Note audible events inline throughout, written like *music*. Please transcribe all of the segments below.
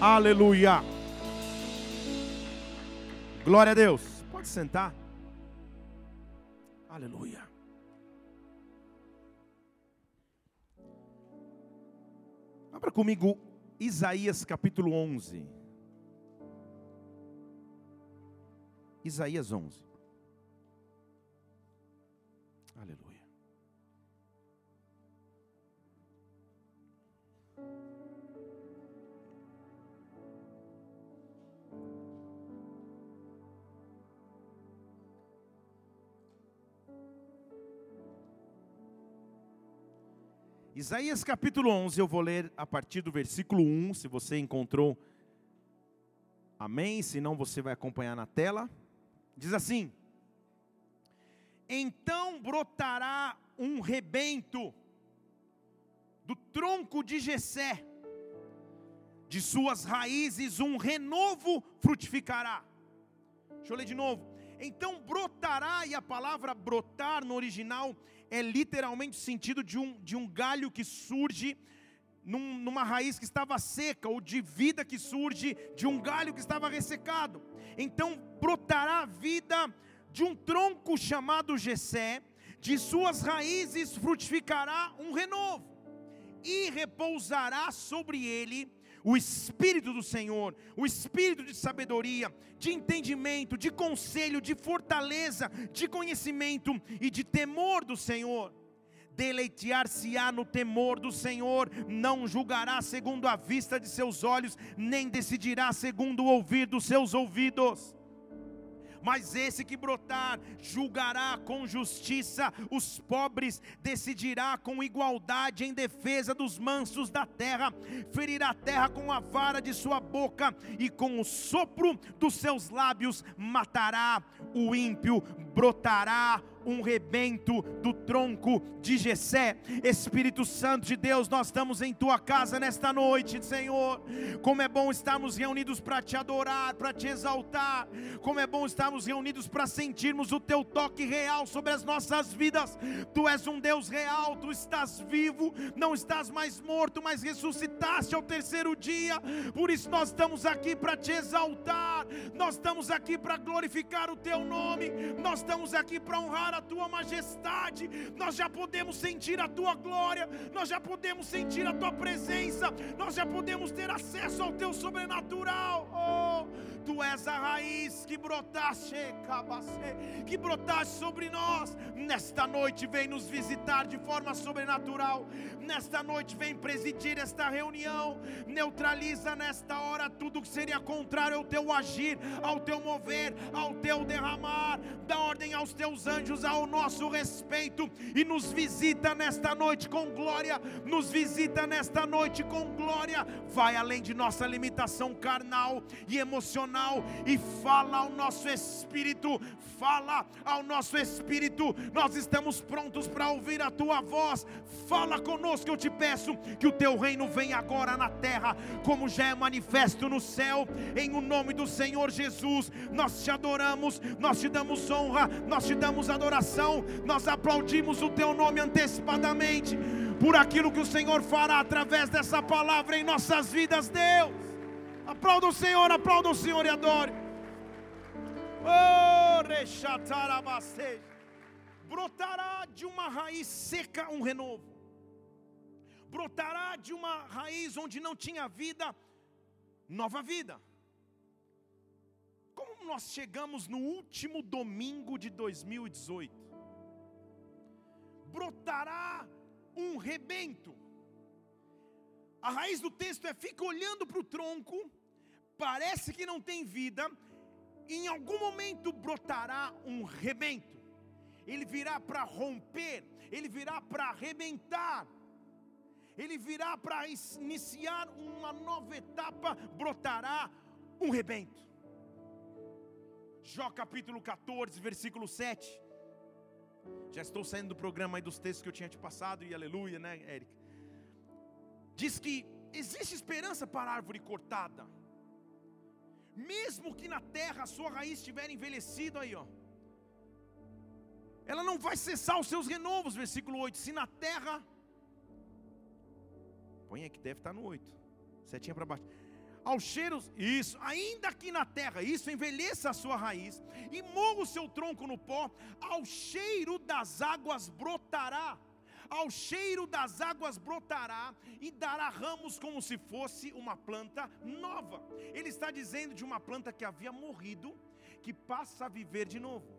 Aleluia. Glória a Deus. Pode sentar. Aleluia. Abra comigo Isaías capítulo 11. Isaías 11. Isaías capítulo 11, eu vou ler a partir do versículo 1, se você encontrou. Amém? Se não, você vai acompanhar na tela. Diz assim: Então brotará um rebento do tronco de Jessé, de suas raízes um renovo frutificará. Deixa eu ler de novo. Então brotará, e a palavra brotar no original é literalmente o sentido de um, de um galho que surge num, numa raiz que estava seca, ou de vida que surge de um galho que estava ressecado. Então brotará a vida de um tronco chamado Gesé, de suas raízes frutificará um renovo, e repousará sobre ele o Espírito do Senhor, o Espírito de sabedoria, de entendimento, de conselho, de fortaleza, de conhecimento e de temor do Senhor. Deleitear-se-á no temor do Senhor, não julgará segundo a vista de seus olhos, nem decidirá segundo o ouvir dos seus ouvidos mas esse que brotar julgará com justiça os pobres, decidirá com igualdade em defesa dos mansos da terra, ferirá a terra com a vara de sua boca e com o sopro dos seus lábios matará o ímpio, brotará um rebento do tronco de Jessé. Espírito Santo de Deus, nós estamos em tua casa nesta noite, Senhor. Como é bom estarmos reunidos para te adorar, para te exaltar. Como é bom estarmos reunidos para sentirmos o teu toque real sobre as nossas vidas. Tu és um Deus real, tu estás vivo, não estás mais morto, mas ressuscitaste ao terceiro dia. Por isso nós estamos aqui para te exaltar. Nós estamos aqui para glorificar o teu nome. Nós estamos aqui para honrar a tua majestade, nós já podemos sentir a tua glória, nós já podemos sentir a tua presença, nós já podemos ter acesso ao teu sobrenatural. Oh, tu és a raiz que brotaste, que brotaste sobre nós. Nesta noite vem nos visitar de forma sobrenatural. Nesta noite vem presidir esta reunião. Neutraliza nesta hora tudo que seria contrário ao teu agir, ao teu mover, ao teu derramar. Dá ordem aos teus anjos ao nosso respeito e nos visita nesta noite com glória, nos visita nesta noite com glória, vai além de nossa limitação carnal e emocional e fala ao nosso espírito, fala ao nosso espírito. Nós estamos prontos para ouvir a tua voz. Fala conosco, eu te peço que o teu reino venha agora na terra, como já é manifesto no céu, em o nome do Senhor Jesus. Nós te adoramos, nós te damos honra, nós te damos adoração, nós aplaudimos o teu nome antecipadamente por aquilo que o Senhor fará através dessa palavra em nossas vidas, Deus. Aplauda o Senhor, aplauda o Senhor e adore. Oh, brotará de uma raiz seca um renovo, brotará de uma raiz onde não tinha vida, nova vida. Como nós chegamos no último domingo de 2018, brotará um rebento. A raiz do texto é: fica olhando para o tronco, parece que não tem vida, em algum momento brotará um rebento, ele virá para romper, ele virá para arrebentar, ele virá para iniciar uma nova etapa, brotará um rebento. Jó capítulo 14, versículo 7. Já estou saindo do programa aí dos textos que eu tinha te passado, e aleluia, né, Érica? Diz que existe esperança para a árvore cortada mesmo que na terra a sua raiz estiver envelhecida aí, ó. Ela não vai cessar os seus renovos, versículo 8. Se na terra Põe aí que deve estar no 8. Setinha para baixo. Aos cheiros, isso, ainda aqui na terra, isso envelheça a sua raiz e morra o seu tronco no pó, ao cheiro das águas brotará ao cheiro das águas brotará e dará ramos como se fosse uma planta nova. Ele está dizendo de uma planta que havia morrido, que passa a viver de novo.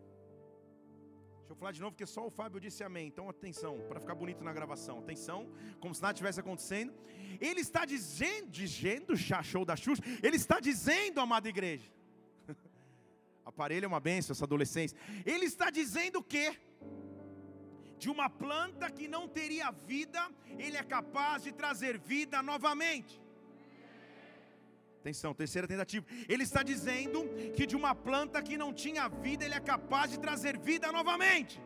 Deixa eu falar de novo, porque só o Fábio disse amém. Então atenção, para ficar bonito na gravação. Atenção, como se nada tivesse acontecendo. Ele está dizendo, dizendo, já show da Xuxa, ele está dizendo, amada igreja. *laughs* Aparelho é uma benção, essa adolescência. Ele está dizendo que de uma planta que não teria vida, ele é capaz de trazer vida novamente. Atenção, terceira tentativa. Ele está dizendo que de uma planta que não tinha vida, ele é capaz de trazer vida novamente.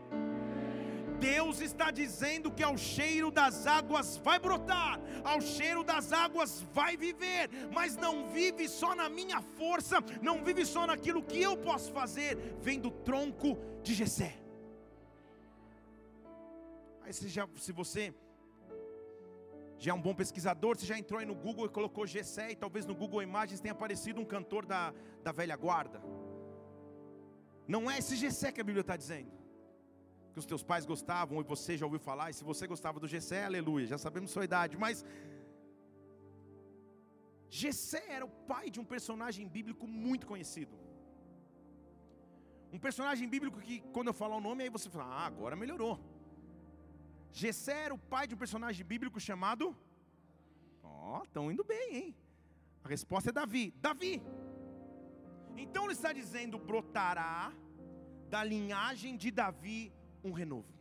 Deus está dizendo que ao cheiro das águas vai brotar, ao cheiro das águas vai viver, mas não vive só na minha força, não vive só naquilo que eu posso fazer, vem do tronco de Jessé. Aí você já, se você já é um bom pesquisador, você já entrou aí no Google e colocou Gessé e talvez no Google Imagens tenha aparecido um cantor da, da velha guarda. Não é esse Gessé que a Bíblia está dizendo. Que os teus pais gostavam e você já ouviu falar. E se você gostava do Gessé, aleluia, já sabemos sua idade. Mas Gessé era o pai de um personagem bíblico muito conhecido. Um personagem bíblico que quando eu falar o nome aí você fala, ah, agora melhorou. Gessé era o pai de um personagem bíblico chamado. Ó, oh, estão indo bem, hein? A resposta é Davi. Davi. Então ele está dizendo: brotará da linhagem de Davi um renovo.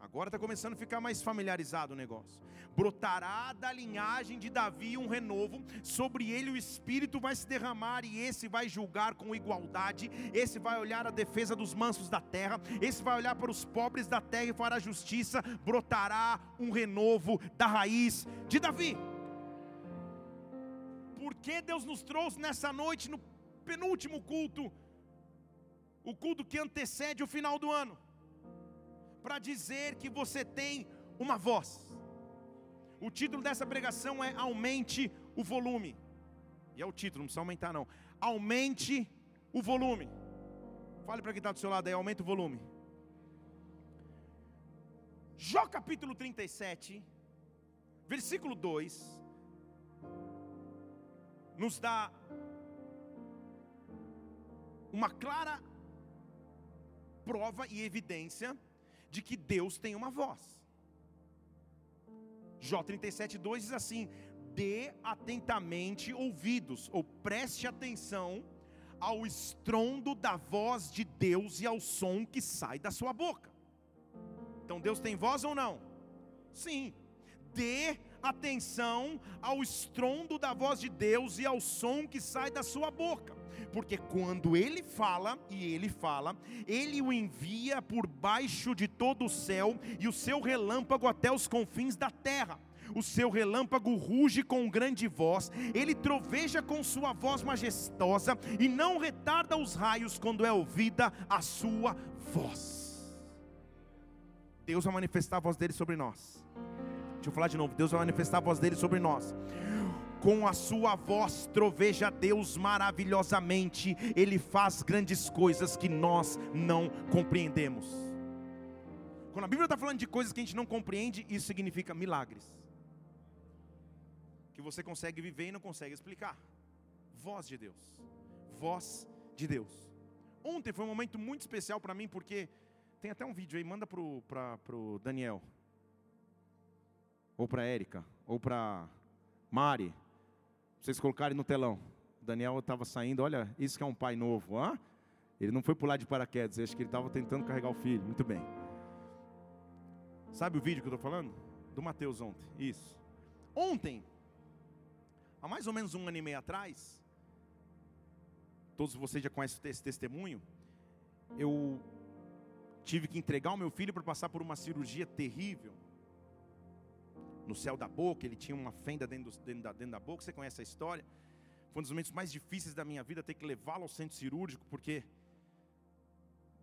Agora está começando a ficar mais familiarizado o negócio. Brotará da linhagem de Davi um renovo, sobre ele o Espírito vai se derramar, e esse vai julgar com igualdade, esse vai olhar a defesa dos mansos da terra, esse vai olhar para os pobres da terra e fará justiça. Brotará um renovo da raiz de Davi. Por que Deus nos trouxe nessa noite, no penúltimo culto, o culto que antecede o final do ano? Para dizer que você tem uma voz. O título dessa pregação é Aumente o volume. E é o título, não precisa aumentar não. Aumente o volume. Fale para quem está do seu lado aí, aumenta o volume. Jó capítulo 37, versículo 2, nos dá uma clara prova e evidência de que Deus tem uma voz. Jó 37,2 diz assim: dê atentamente ouvidos, ou preste atenção ao estrondo da voz de Deus e ao som que sai da sua boca. Então Deus tem voz ou não? Sim. Dê atenção ao estrondo da voz de Deus e ao som que sai da sua boca porque quando ele fala, e ele fala, ele o envia por baixo de todo o céu e o seu relâmpago até os confins da terra. O seu relâmpago ruge com grande voz, ele troveja com sua voz majestosa e não retarda os raios quando é ouvida a sua voz. Deus vai manifestar a voz dele sobre nós. Deixa eu falar de novo. Deus vai manifestar a voz dele sobre nós com a sua voz troveja Deus maravilhosamente, Ele faz grandes coisas que nós não compreendemos. Quando a Bíblia está falando de coisas que a gente não compreende, isso significa milagres, que você consegue viver e não consegue explicar. Voz de Deus, voz de Deus. Ontem foi um momento muito especial para mim, porque tem até um vídeo aí, manda para o Daniel, ou para Érica, ou para Mari, vocês colocarem no telão. Daniel estava saindo, olha, isso que é um pai novo. Hã? Ele não foi pular de paraquedas, acho que ele estava tentando carregar o filho. Muito bem. Sabe o vídeo que eu estou falando? Do Mateus ontem. Isso. Ontem, há mais ou menos um ano e meio atrás, todos vocês já conhecem esse testemunho, eu tive que entregar o meu filho para passar por uma cirurgia terrível no céu da boca, ele tinha uma fenda dentro, dentro, da, dentro da boca, você conhece a história. Foi um dos momentos mais difíceis da minha vida ter que levá-lo ao centro cirúrgico, porque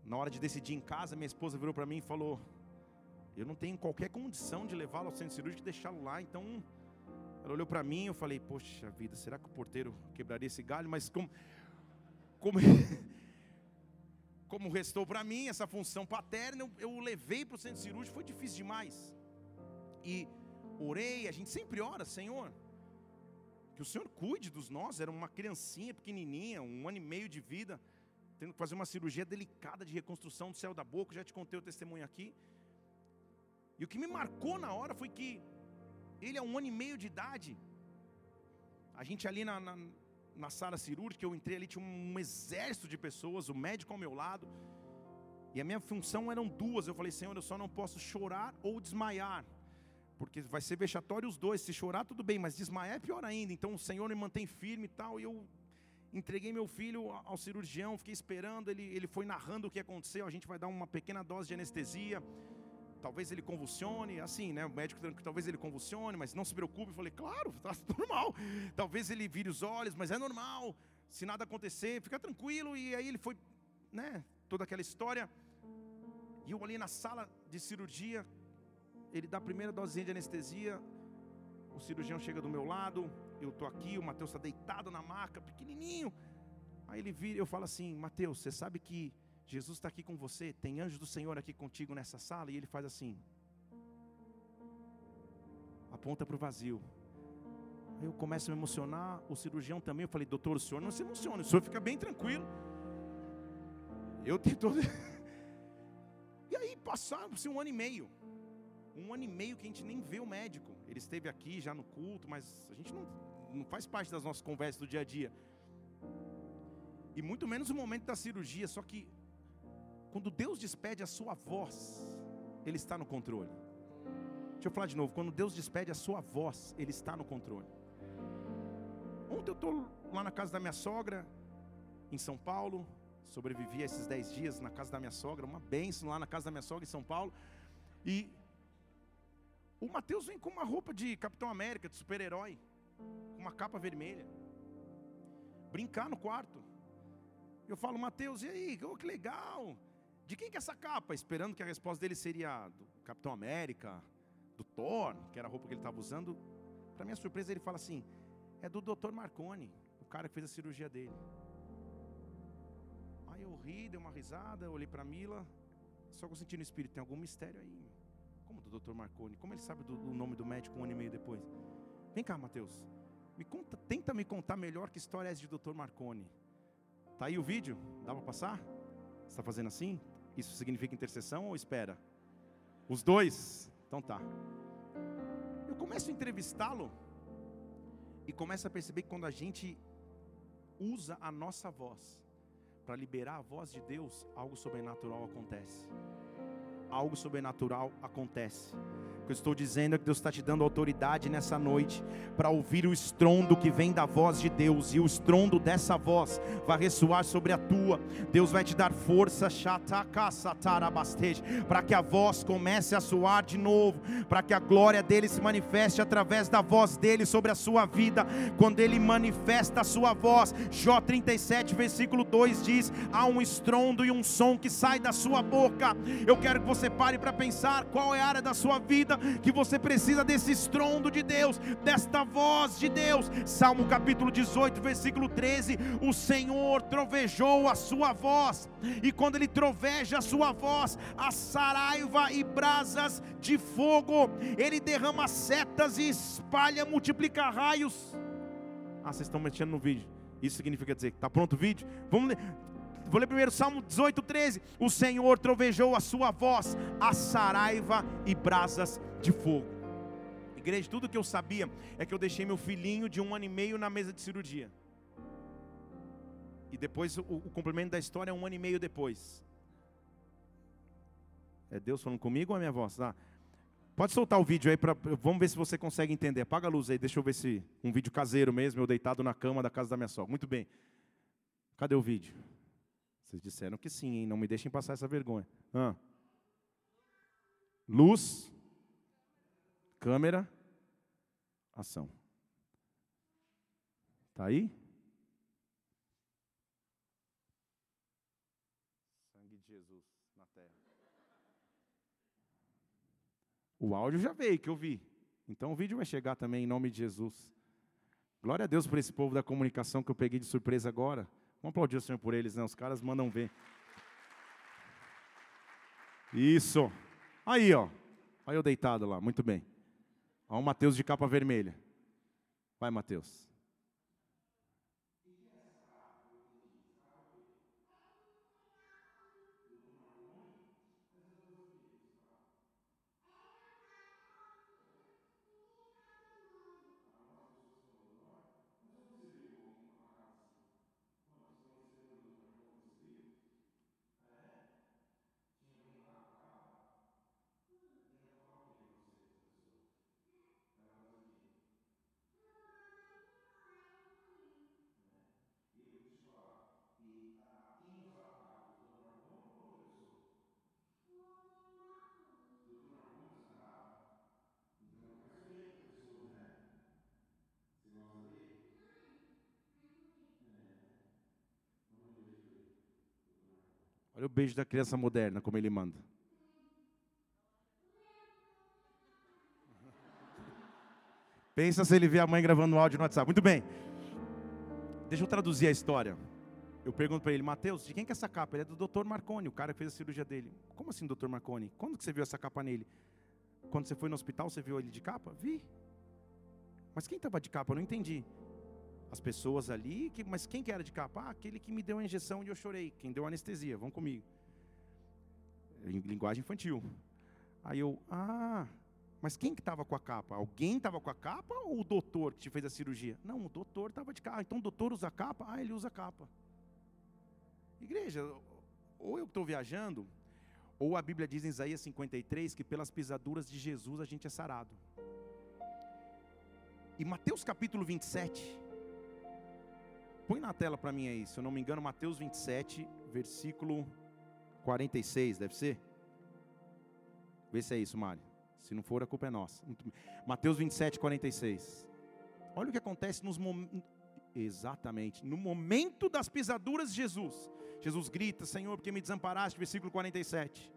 na hora de decidir em casa, minha esposa virou para mim e falou: Eu não tenho qualquer condição de levá-lo ao centro cirúrgico e deixá-lo lá, então Ela olhou para mim, eu falei, poxa vida, será que o porteiro quebraria esse galho? Mas como, como, *laughs* como restou para mim essa função paterna, eu, eu levei para o centro cirúrgico, foi difícil demais. E orei, a gente sempre ora, Senhor, que o Senhor cuide dos nós. Era uma criancinha pequenininha, um ano e meio de vida, tendo que fazer uma cirurgia delicada de reconstrução do céu da boca. Já te contei o testemunho aqui. E o que me marcou na hora foi que ele, a um ano e meio de idade, a gente ali na, na, na sala cirúrgica, eu entrei ali, tinha um exército de pessoas, o médico ao meu lado, e a minha função eram duas. Eu falei, Senhor, eu só não posso chorar ou desmaiar, porque vai ser vexatório os dois. Se chorar, tudo bem, mas desmaiar é pior ainda. Então o Senhor me mantém firme e tal. E eu entreguei meu filho ao cirurgião, fiquei esperando. Ele, ele foi narrando o que aconteceu. A gente vai dar uma pequena dose de anestesia talvez ele convulsione, assim, né? O médico talvez ele convulsione, mas não se preocupe. Eu falei, claro, está *laughs* normal. Talvez ele vire os olhos, mas é normal. Se nada acontecer, fica tranquilo. E aí ele foi, né? Toda aquela história. E eu ali na sala de cirurgia, ele dá a primeira dosinha de anestesia. O cirurgião chega do meu lado, eu tô aqui, o Mateus está deitado na maca, pequenininho. Aí ele vira, eu falo assim, Mateus, você sabe que Jesus está aqui com você, tem anjos do Senhor aqui contigo nessa sala, e ele faz assim, aponta para o vazio. Aí eu começo a me emocionar, o cirurgião também. Eu falei, doutor, o senhor não se emociona, o senhor fica bem tranquilo. Eu tenho todo. *laughs* e aí passaram-se um ano e meio. Um ano e meio que a gente nem vê o médico. Ele esteve aqui já no culto, mas a gente não, não faz parte das nossas conversas do dia a dia. E muito menos o momento da cirurgia. Só que quando Deus despede a sua voz, Ele está no controle. Deixa eu falar de novo. Quando Deus despede a sua voz, Ele está no controle. Ontem eu estou lá na casa da minha sogra, em São Paulo. Sobrevivi a esses dez dias na casa da minha sogra. Uma bênção lá na casa da minha sogra em São Paulo. E o Mateus vem com uma roupa de Capitão América, de super-herói. Com uma capa vermelha. Brincar no quarto. Eu falo, Mateus, e aí? Oh, que legal. De quem que é essa capa? Esperando que a resposta dele seria do Capitão América, do Thor, que era a roupa que ele estava usando. Para minha surpresa, ele fala assim: é do Dr. Marconi, o cara que fez a cirurgia dele. Aí eu ri, dei uma risada, olhei para Mila, só eu senti no espírito: tem algum mistério aí. Como do Dr. Marconi? Como ele sabe do, do nome do médico um ano e meio depois? Vem cá, Mateus. Me conta, tenta me contar melhor que história é essa de Dr. Marconi. Tá aí o vídeo? Dá para passar? Está fazendo assim? Isso significa intercessão ou espera? Os dois? Então tá. Eu começo a entrevistá-lo e começo a perceber que quando a gente usa a nossa voz para liberar a voz de Deus, algo sobrenatural acontece. Algo sobrenatural acontece. O que eu estou dizendo é que Deus está te dando autoridade nessa noite para ouvir o estrondo que vem da voz de Deus, e o estrondo dessa voz vai ressoar sobre a tua. Deus vai te dar força, para que a voz comece a soar de novo, para que a glória dele se manifeste através da voz dele sobre a sua vida. Quando ele manifesta a sua voz, Jó 37, versículo 2 diz: há um estrondo e um som que sai da sua boca. Eu quero que você pare para pensar qual é a área da sua vida que você precisa desse estrondo de Deus, desta voz de Deus. Salmo capítulo 18, versículo 13: O Senhor trovejou a sua voz, e quando ele troveja a sua voz, a saraiva e brasas de fogo, ele derrama setas e espalha, multiplica raios. Ah, vocês estão mexendo no vídeo. Isso significa dizer que está pronto o vídeo? Vamos ler. Vou ler primeiro Salmo 18, 13. O Senhor trovejou a sua voz, a saraiva e brasas de fogo. Igreja, tudo que eu sabia é que eu deixei meu filhinho de um ano e meio na mesa de cirurgia. E depois o, o da história é um ano e meio depois. É Deus falando comigo ou a minha voz? Ah, pode soltar o vídeo aí, pra, vamos ver se você consegue entender. Apaga a luz aí, deixa eu ver se um vídeo caseiro mesmo, eu deitado na cama da casa da minha sogra. Muito bem. Cadê o vídeo? Vocês disseram que sim, hein? não me deixem passar essa vergonha. Ah. Luz, câmera, ação. Tá aí? Sangue de Jesus na terra. O áudio já veio, que eu vi. Então o vídeo vai chegar também em nome de Jesus. Glória a Deus por esse povo da comunicação que eu peguei de surpresa agora. Vamos aplaudir o Senhor por eles, né? Os caras mandam ver. Isso. Aí, ó. Aí eu deitado lá, muito bem. Olha o Mateus de capa vermelha. Vai, Mateus. O beijo da criança moderna, como ele manda. *laughs* Pensa se ele vê a mãe gravando áudio no WhatsApp. Muito bem. Deixa eu traduzir a história. Eu pergunto para ele, Mateus, de quem que é essa capa? Ele é do Dr. Marconi, o cara que fez a cirurgia dele. Como assim, Dr. Marconi? Quando que você viu essa capa nele? Quando você foi no hospital, você viu ele de capa? Vi. Mas quem estava de capa? Eu não entendi as pessoas ali, que, mas quem que era de capa? Ah, aquele que me deu a injeção e eu chorei, quem deu anestesia, vão comigo. Em linguagem infantil. Aí eu, ah, mas quem que estava com a capa? Alguém estava com a capa ou o doutor que te fez a cirurgia? Não, o doutor estava de capa. Então o doutor usa capa? Ah, ele usa capa. Igreja, ou eu estou viajando, ou a Bíblia diz em Isaías 53 que pelas pisaduras de Jesus a gente é sarado. E Mateus capítulo 27, Põe na tela para mim aí, se eu não me engano, Mateus 27, versículo 46, deve ser? Vê se é isso, Mário. Se não for, a culpa é nossa. Mateus 27, 46. Olha o que acontece nos momentos. Exatamente. No momento das pisaduras de Jesus. Jesus grita, Senhor, porque me desamparaste, versículo 47.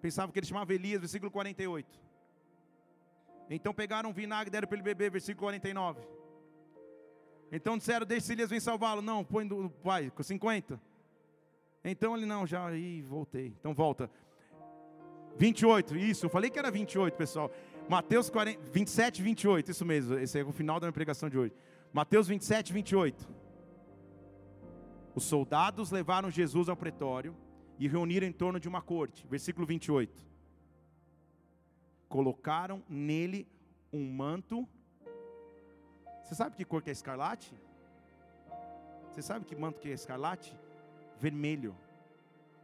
Pensava que ele chamava Elias, versículo 48. Então pegaram vinagre e deram para ele beber, versículo 49. Então disseram, deixa Elias vir salvá-lo. Não, põe do pai, com 50. Então ele, não, já aí voltei. Então volta. 28, isso, eu falei que era 28, pessoal. Mateus 40, 27, 28, isso mesmo. Esse é o final da minha pregação de hoje. Mateus 27, 28. Os soldados levaram Jesus ao pretório e reuniram em torno de uma corte. Versículo 28. Colocaram nele um manto você sabe que cor que é escarlate? Você sabe que manto que é escarlate? Vermelho.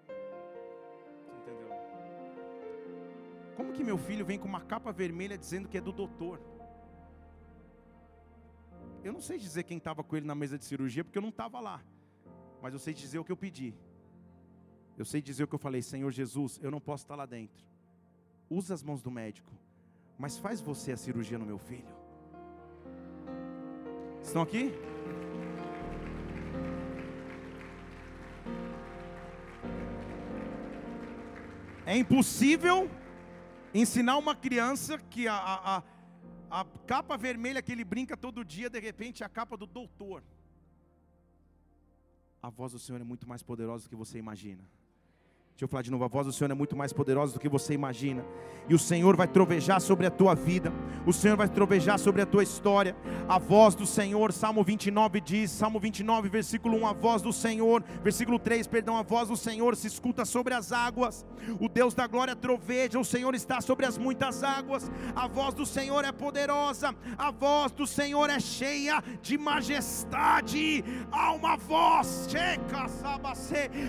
Você entendeu? Como que meu filho vem com uma capa vermelha dizendo que é do doutor? Eu não sei dizer quem estava com ele na mesa de cirurgia, porque eu não estava lá. Mas eu sei dizer o que eu pedi. Eu sei dizer o que eu falei, Senhor Jesus, eu não posso estar lá dentro. Usa as mãos do médico, mas faz você a cirurgia no meu filho. Estão aqui? É impossível ensinar uma criança que a, a, a, capa vermelha que ele brinca todo dia, de repente é a capa do doutor. A voz do Senhor é muito mais poderosa do que você imagina. Deixa eu falar de novo, a voz do Senhor é muito mais poderosa do que você imagina. E o Senhor vai trovejar sobre a tua vida. O Senhor vai trovejar sobre a tua história. A voz do Senhor, Salmo 29 diz, Salmo 29, versículo 1, a voz do Senhor, versículo 3, perdão, a voz do Senhor se escuta sobre as águas. O Deus da glória troveja, o Senhor está sobre as muitas águas. A voz do Senhor é poderosa. A voz do Senhor é cheia de majestade. Há uma voz,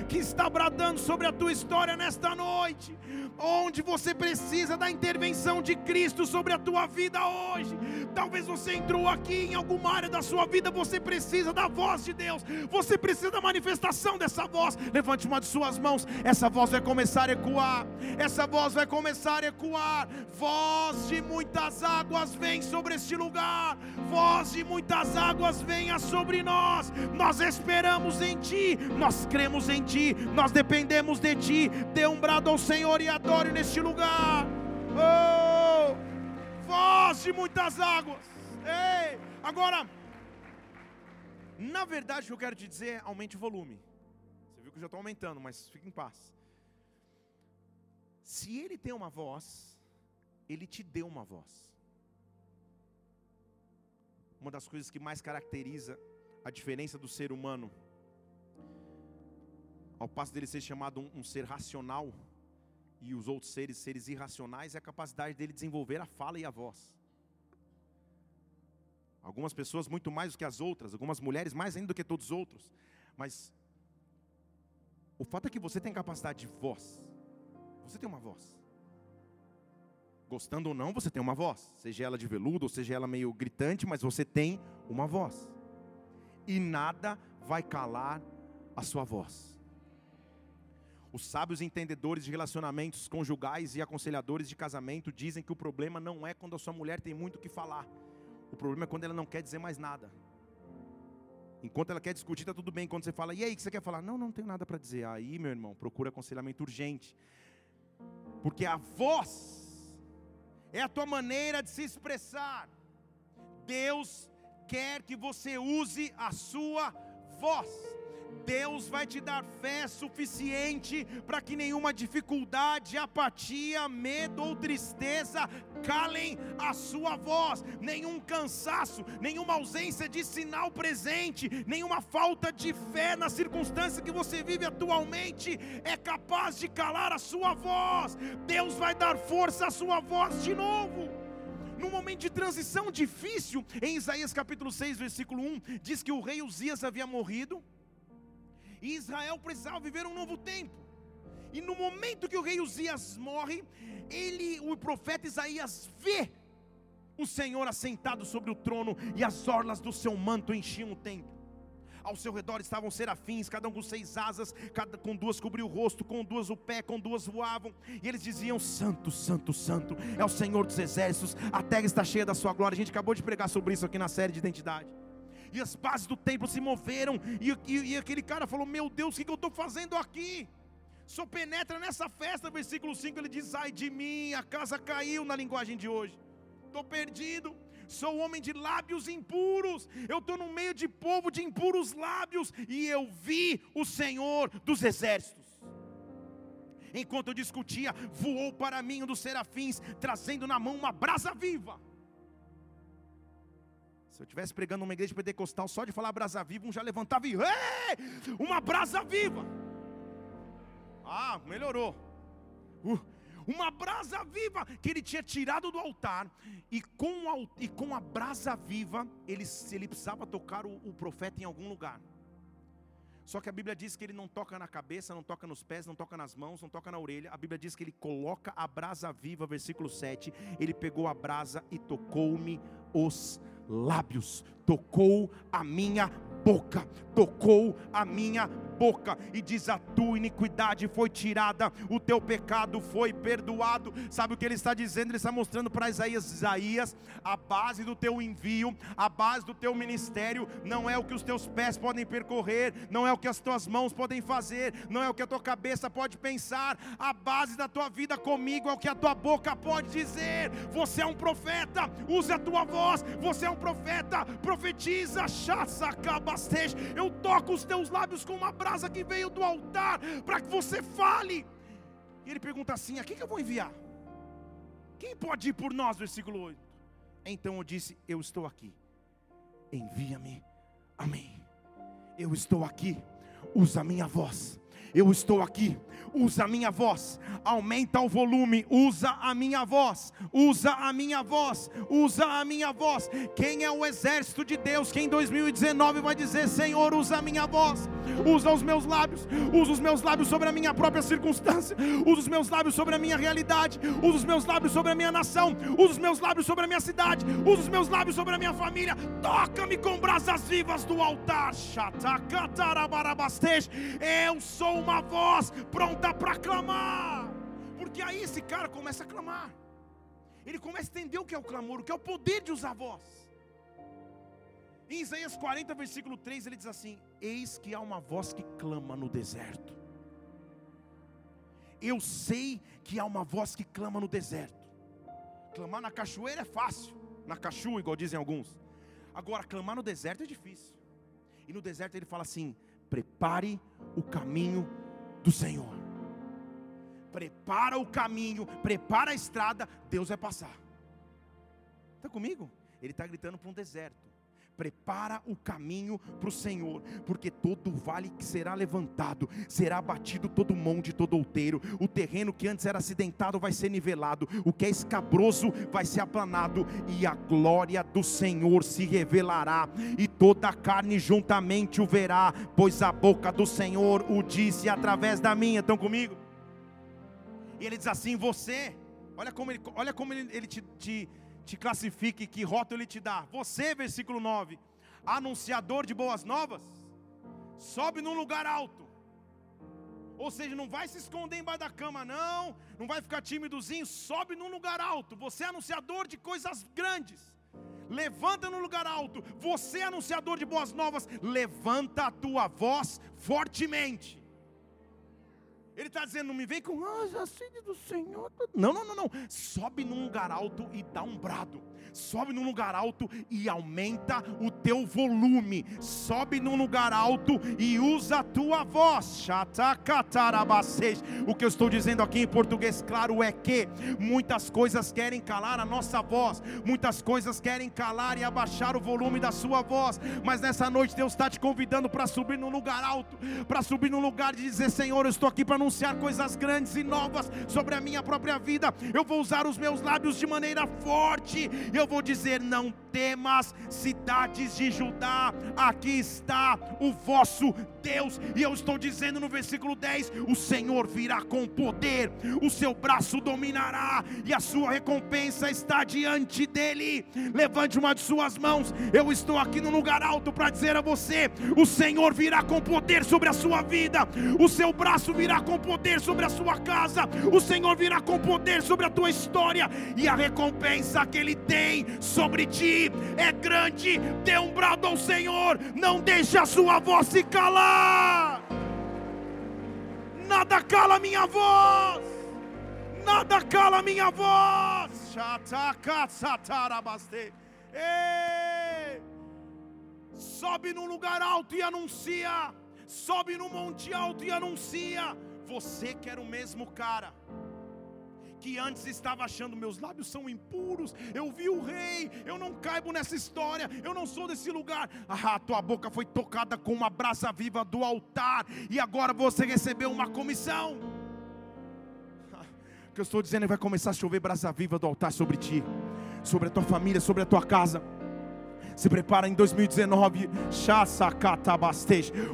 que está bradando sobre a tua história nesta noite, onde você precisa da intervenção de Cristo sobre a tua vida hoje. Talvez você entrou aqui em alguma área da sua vida, você precisa da voz de Deus, você precisa da manifestação dessa voz. Levante uma de suas mãos, essa voz vai começar a ecoar, essa voz vai começar a ecoar. Voz de muitas águas vem sobre este lugar, voz de muitas águas venha sobre nós. Nós esperamos em Ti, nós cremos em Ti, nós dependemos de Ti. Dê um brado ao Senhor e adore neste lugar. Oh! Voz de muitas águas. Ei, agora, na verdade, o que eu quero te dizer é aumente o volume. Você viu que eu já estou aumentando, mas fique em paz. Se ele tem uma voz, ele te deu uma voz. Uma das coisas que mais caracteriza a diferença do ser humano, ao passo dele ser chamado um, um ser racional, e os outros seres, seres irracionais, é a capacidade dele desenvolver a fala e a voz. Algumas pessoas muito mais do que as outras, algumas mulheres mais ainda do que todos os outros. Mas o fato é que você tem capacidade de voz. Você tem uma voz. Gostando ou não, você tem uma voz. Seja ela de veludo, ou seja ela meio gritante, mas você tem uma voz. E nada vai calar a sua voz. Os sábios entendedores de relacionamentos conjugais e aconselhadores de casamento dizem que o problema não é quando a sua mulher tem muito o que falar. O problema é quando ela não quer dizer mais nada. Enquanto ela quer discutir, está tudo bem. Quando você fala, e aí, o que você quer falar? Não, não tenho nada para dizer. Aí, meu irmão, procura aconselhamento urgente. Porque a voz é a tua maneira de se expressar. Deus quer que você use a sua voz. Deus vai te dar fé suficiente para que nenhuma dificuldade, apatia, medo ou tristeza calem a sua voz, nenhum cansaço, nenhuma ausência de sinal presente, nenhuma falta de fé na circunstância que você vive atualmente é capaz de calar a sua voz. Deus vai dar força à sua voz de novo. Num momento de transição difícil, em Isaías capítulo 6, versículo 1, diz que o rei Uzias havia morrido, e Israel precisava viver um novo tempo. E no momento que o rei Uzias morre, ele, o profeta Isaías vê o Senhor assentado sobre o trono e as orlas do seu manto enchiam o templo. Ao seu redor estavam serafins, cada um com seis asas, cada com duas cobriu o rosto, com duas o pé, com duas voavam. E eles diziam: Santo, Santo, Santo, é o Senhor dos exércitos, a terra está cheia da sua glória. A gente acabou de pregar sobre isso aqui na série de identidade e as bases do templo se moveram, e, e, e aquele cara falou: Meu Deus, o que, que eu estou fazendo aqui? Só penetra nessa festa, versículo 5, ele diz: Ai de mim, a casa caiu na linguagem de hoje, estou perdido. Sou homem de lábios impuros, eu estou no meio de povo de impuros lábios, e eu vi o Senhor dos exércitos. Enquanto eu discutia, voou para mim um dos serafins, trazendo na mão uma brasa viva. Se eu estivesse pregando numa igreja pentecostal, só de falar brasa viva, um já levantava e, uma brasa viva. Ah, melhorou. Uh, uma brasa viva que ele tinha tirado do altar, e com, a, e com a brasa viva, ele, ele precisava tocar o, o profeta em algum lugar. Só que a Bíblia diz que ele não toca na cabeça, não toca nos pés, não toca nas mãos, não toca na orelha. A Bíblia diz que ele coloca a brasa viva, versículo 7. Ele pegou a brasa e tocou-me os lábios, tocou a minha boca, tocou a minha boca e diz: A tua iniquidade foi tirada, o teu pecado foi perdoado. Sabe o que ele está dizendo? Ele está mostrando para Isaías: Isaías, a base do teu envio, a base do teu ministério, não é o que os teus pés podem percorrer, não é o que as tuas mãos podem fazer, não é o que a tua cabeça pode pensar, a base da tua vida comigo é o que a tua boca pode dizer. Você é um profeta, use a tua voz, você é um profeta, profetiza, chaça, Eu toco os teus lábios com uma brasa que veio do altar para que você fale. E ele pergunta assim: a quem que eu vou enviar? Quem pode ir por nós? Versículo 8. Então eu disse: Eu estou aqui, envia-me a mim. Eu estou aqui, usa a minha voz. Eu estou aqui, usa a minha voz, aumenta o volume, usa a minha voz, usa a minha voz, usa a minha voz. Quem é o exército de Deus que em 2019 vai dizer: Senhor, usa a minha voz, usa os meus lábios, usa os meus lábios sobre a minha própria circunstância, usa os meus lábios sobre a minha realidade, usa os meus lábios sobre a minha nação, usa os meus lábios sobre a minha cidade, usa os meus lábios sobre a minha família. Toca-me com brasas vivas do altar. Eu sou uma voz pronta para clamar. Porque aí esse cara começa a clamar. Ele começa a entender o que é o clamor, o que é o poder de usar a voz. Em Isaías 40, versículo 3, ele diz assim: Eis que há uma voz que clama no deserto. Eu sei que há uma voz que clama no deserto. Clamar na cachoeira é fácil, na cachoeira, igual dizem alguns. Agora, clamar no deserto é difícil. E no deserto ele fala assim: prepare o caminho do Senhor. Prepara o caminho, prepara a estrada, Deus vai passar. Está comigo? Ele está gritando para um deserto prepara o caminho para o Senhor, porque todo vale que será levantado, será batido todo monte, todo outeiro, o terreno que antes era acidentado vai ser nivelado, o que é escabroso vai ser aplanado, e a glória do Senhor se revelará, e toda a carne juntamente o verá, pois a boca do Senhor o disse através da minha. Estão comigo? E ele diz assim: Você, olha como ele, olha como ele, ele te, te te classifique, que rótulo ele te dá. Você, versículo 9, anunciador de boas novas, sobe num lugar alto. Ou seja, não vai se esconder embaixo da cama, não. Não vai ficar tímidozinho. Sobe num lugar alto. Você é anunciador de coisas grandes. Levanta no lugar alto. Você é anunciador de boas novas. Levanta a tua voz fortemente. Ele está dizendo, não me vem com, ah, a sede do Senhor. Não, não, não, não. Sobe num lugar alto e dá um brado. Sobe num lugar alto e aumenta o teu volume. Sobe num lugar alto e usa a tua voz. O que eu estou dizendo aqui em português claro é que muitas coisas querem calar a nossa voz. Muitas coisas querem calar e abaixar o volume da sua voz. Mas nessa noite Deus está te convidando para subir num lugar alto. Para subir num lugar de dizer, Senhor, eu estou aqui para anunciar coisas grandes e novas sobre a minha própria vida. Eu vou usar os meus lábios de maneira forte. Eu vou dizer: Não temas, cidades de Judá, aqui está o vosso Deus. E eu estou dizendo no versículo 10: O Senhor virá com poder, o seu braço dominará, e a sua recompensa está diante dele. Levante uma de suas mãos. Eu estou aqui no lugar alto para dizer a você: O Senhor virá com poder sobre a sua vida, o seu braço virá com poder sobre a sua casa, o Senhor virá com poder sobre a tua história, e a recompensa que Ele tem sobre ti é grande. Dê um brado ao Senhor, não deixe a sua voz se calar. Nada cala minha voz, nada cala minha voz. Ei! Sobe num lugar alto e anuncia. Sobe no monte alto e anuncia. Você que era o mesmo cara que antes estava achando meus lábios são impuros, eu vi o rei, eu não caibo nessa história, eu não sou desse lugar. Ah, tua boca foi tocada com uma brasa viva do altar, e agora você recebeu uma comissão. O que eu estou dizendo é vai começar a chover brasa viva do altar sobre ti, sobre a tua família, sobre a tua casa. Se prepara em 2019.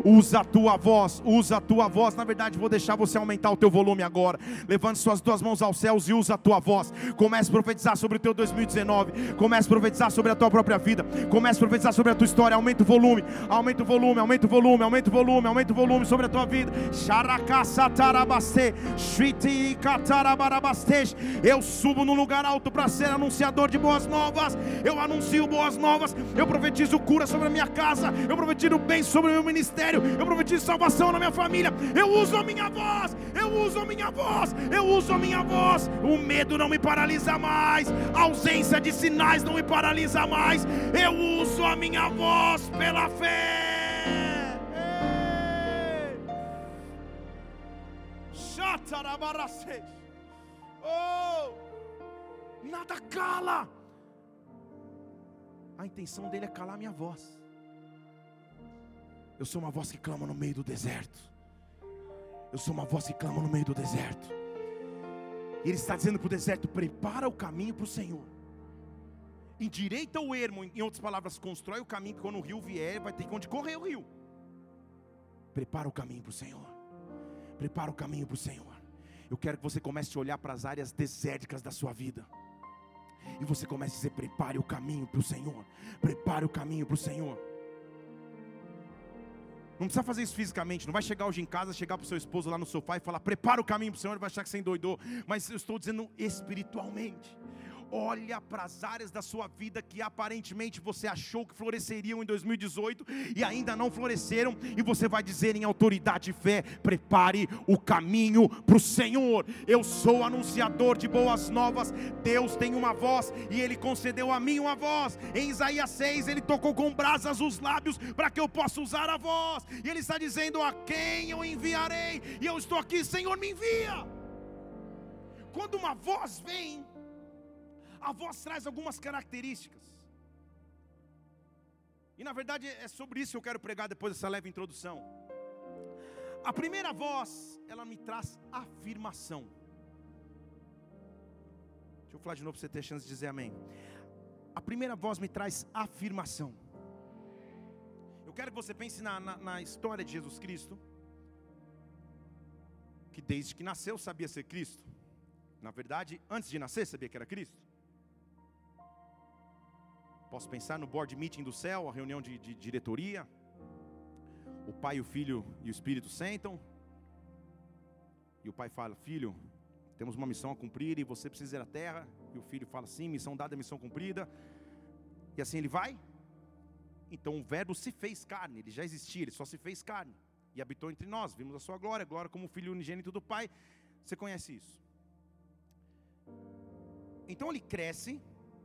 Usa a tua voz, usa a tua voz. Na verdade, vou deixar você aumentar o teu volume agora. Levante suas duas mãos aos céus e usa a tua voz. Comece a profetizar sobre o teu 2019. Comece a profetizar sobre a tua própria vida. Comece a profetizar sobre a tua história. Aumenta o volume, aumenta o volume, aumenta o volume, aumenta o volume, aumenta o volume sobre a tua vida. Eu subo no lugar alto para ser anunciador de boas novas. Eu anuncio boas novas eu profetizo cura sobre a minha casa, eu profetizo bem sobre o meu ministério, eu profetizo salvação na minha família. Eu uso a minha voz, eu uso a minha voz, eu uso a minha voz. O medo não me paralisa mais, a ausência de sinais não me paralisa mais. Eu uso a minha voz pela fé. Oh, nada cala a intenção dele é calar minha voz. Eu sou uma voz que clama no meio do deserto. Eu sou uma voz que clama no meio do deserto. E ele está dizendo para o deserto: prepara o caminho para o Senhor. Endireita o ermo, em outras palavras, constrói o caminho, que quando o rio vier, vai ter onde correr o rio. Prepara o caminho para o Senhor. Prepara o caminho para o Senhor. Eu quero que você comece a olhar para as áreas desérticas da sua vida e você começa a dizer: prepare o caminho para o Senhor, prepare o caminho para o Senhor. Não precisa fazer isso fisicamente, não vai chegar hoje em casa, chegar para o seu esposo lá no sofá e falar: prepara o caminho para o Senhor, ele vai achar que você endoidou. Mas eu estou dizendo espiritualmente. Olha para as áreas da sua vida que aparentemente você achou que floresceriam em 2018 e ainda não floresceram, e você vai dizer em autoridade e fé: prepare o caminho para o Senhor. Eu sou anunciador de boas novas. Deus tem uma voz e Ele concedeu a mim uma voz. Em Isaías 6, Ele tocou com brasas os lábios para que eu possa usar a voz, e Ele está dizendo: a quem eu enviarei, e eu estou aqui, Senhor, me envia. Quando uma voz vem, a voz traz algumas características. E na verdade é sobre isso que eu quero pregar depois dessa leve introdução. A primeira voz, ela me traz afirmação. Deixa eu falar de novo para você ter chance de dizer amém. A primeira voz me traz afirmação. Eu quero que você pense na, na, na história de Jesus Cristo, que desde que nasceu sabia ser Cristo. Na verdade, antes de nascer, sabia que era Cristo. Posso pensar no board meeting do céu, a reunião de, de diretoria. O pai, o filho e o espírito sentam. E o pai fala: Filho, temos uma missão a cumprir e você precisa ir à terra. E o filho fala: Sim, missão dada, missão cumprida. E assim ele vai. Então o Verbo se fez carne, ele já existia, ele só se fez carne e habitou entre nós. Vimos a sua glória, glória como filho unigênito do Pai. Você conhece isso? Então ele cresce,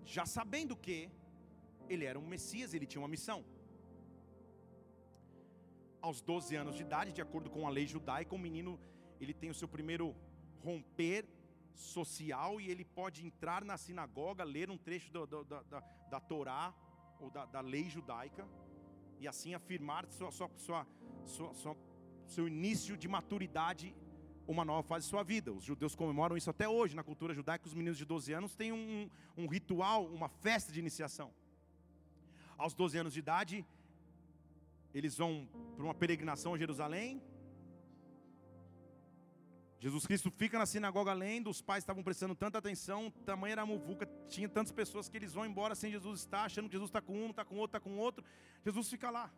já sabendo que ele era um Messias, ele tinha uma missão. Aos 12 anos de idade, de acordo com a lei judaica, o menino ele tem o seu primeiro romper social e ele pode entrar na sinagoga, ler um trecho do, do, da, da, da Torá ou da, da, lei judaica e assim afirmar sua, sua, sua, sua, sua seu início de maturidade uma nova fase de sua vida. Os judeus comemoram isso até hoje. Na cultura judaica, os meninos de 12 anos têm um, um ritual, uma festa de iniciação. Aos 12 anos de idade, eles vão para uma peregrinação a Jerusalém. Jesus Cristo fica na sinagoga lendo, os pais estavam prestando tanta atenção, tamanha era a muvuca, tinha tantas pessoas que eles vão embora sem Jesus estar, achando que Jesus está com um, está com outro, está com outro. Jesus fica lá.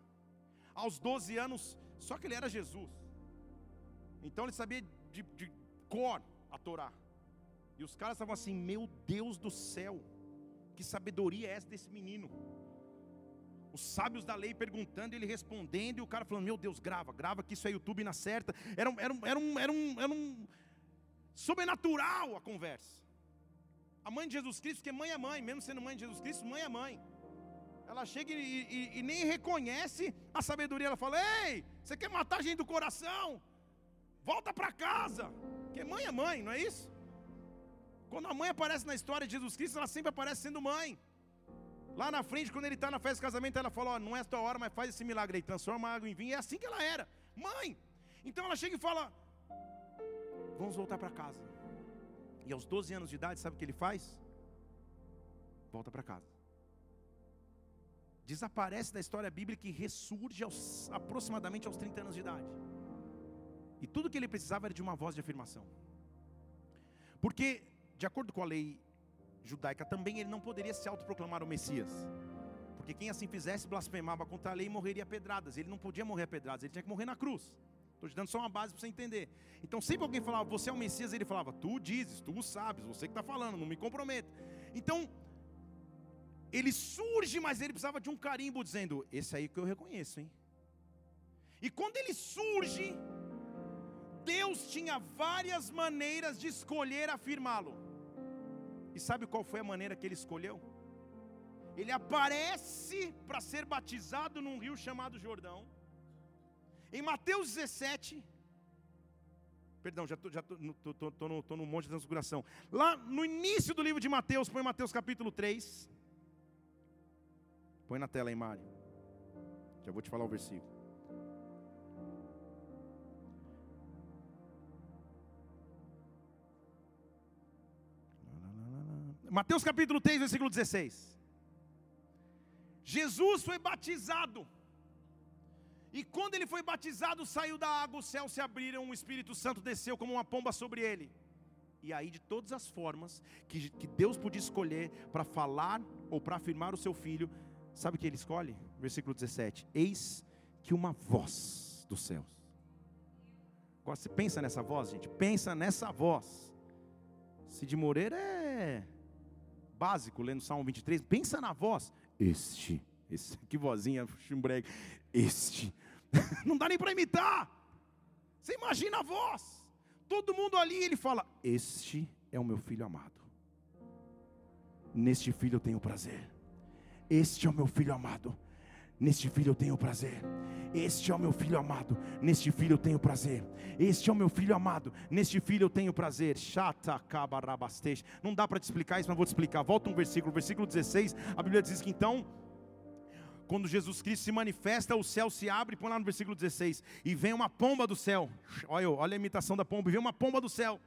Aos 12 anos, só que ele era Jesus. Então ele sabia de, de cor a Torá. E os caras estavam assim: Meu Deus do céu, que sabedoria é essa desse menino? Os sábios da lei perguntando, ele respondendo, e o cara falando: Meu Deus, grava, grava que isso é YouTube na certa. Era, era, era, um, era, um, era um sobrenatural a conversa. A mãe de Jesus Cristo, porque mãe é mãe, mesmo sendo mãe de Jesus Cristo, mãe é mãe. Ela chega e, e, e nem reconhece a sabedoria. Ela fala: Ei, você quer matar a gente do coração? Volta para casa. Porque mãe é mãe, não é isso? Quando a mãe aparece na história de Jesus Cristo, ela sempre aparece sendo mãe. Lá na frente, quando ele está na festa de casamento, ela fala: oh, Não é a tua hora, mas faz esse milagre aí, transforma a água em vinho. É assim que ela era, mãe. Então ela chega e fala: Vamos voltar para casa. E aos 12 anos de idade, sabe o que ele faz? Volta para casa. Desaparece da história bíblica e ressurge aos, aproximadamente aos 30 anos de idade. E tudo que ele precisava era de uma voz de afirmação. Porque, de acordo com a lei judaica também, ele não poderia se autoproclamar o Messias. Porque quem assim fizesse blasfemava contra a lei e morreria a pedradas. Ele não podia morrer a pedradas, ele tinha que morrer na cruz. Estou te dando só uma base para você entender. Então, sempre alguém falava, você é o Messias, ele falava, tu dizes, tu sabes, você que está falando, não me comprometa. Então, ele surge, mas ele precisava de um carimbo dizendo: Esse aí que eu reconheço, hein? E quando ele surge, Deus tinha várias maneiras de escolher afirmá-lo. E sabe qual foi a maneira que ele escolheu? Ele aparece para ser batizado num rio chamado Jordão. Em Mateus 17, perdão, já estou tô, tô, tô, no, tô no monte de transfiguração. Lá no início do livro de Mateus, põe Mateus capítulo 3. Põe na tela aí, Mário. Já vou te falar o versículo. Mateus capítulo 3, versículo 16. Jesus foi batizado. E quando ele foi batizado, saiu da água, os céus se abriram, o Espírito Santo desceu como uma pomba sobre ele. E aí, de todas as formas que, que Deus podia escolher para falar ou para afirmar o seu filho, sabe o que ele escolhe? Versículo 17: Eis que uma voz dos céus. Você pensa nessa voz, gente? Pensa nessa voz. Cid Moreira é básico, lendo Salmo 23, pensa na voz. Este, *laughs* esse, que vozinha chimbregue. Este. *laughs* Não dá nem para imitar. Você imagina a voz. Todo mundo ali, ele fala: Este é o meu filho amado. Neste filho eu tenho prazer. Este é o meu filho amado. Neste filho eu tenho prazer. Este é o meu filho amado, neste filho eu tenho prazer. Este é o meu filho amado, neste filho eu tenho prazer. Chata Não dá para te explicar isso, mas vou te explicar. Volta um versículo, versículo 16. A Bíblia diz que então, quando Jesus Cristo se manifesta, o céu se abre, põe lá no versículo 16, e vem uma pomba do céu. Olha, olha a imitação da pomba, vem uma pomba do céu.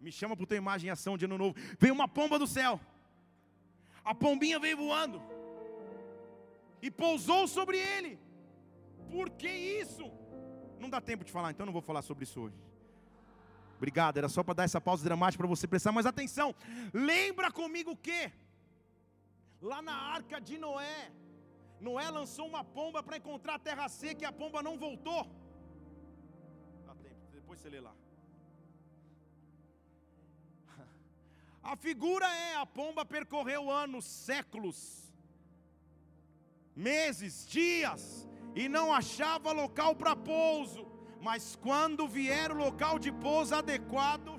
Me chama para tua imagem em ação de ano novo. Vem uma pomba do céu. A pombinha veio voando e pousou sobre ele. Por que isso? Não dá tempo de falar, então não vou falar sobre isso hoje. Obrigado, era só para dar essa pausa dramática para você prestar mais atenção. Lembra comigo que lá na arca de Noé, Noé lançou uma pomba para encontrar a terra seca e a pomba não voltou. Dá tempo, depois você lê lá. *laughs* A figura é: a pomba percorreu anos, séculos, meses, dias, e não achava local para pouso. Mas quando vier o local de pouso adequado,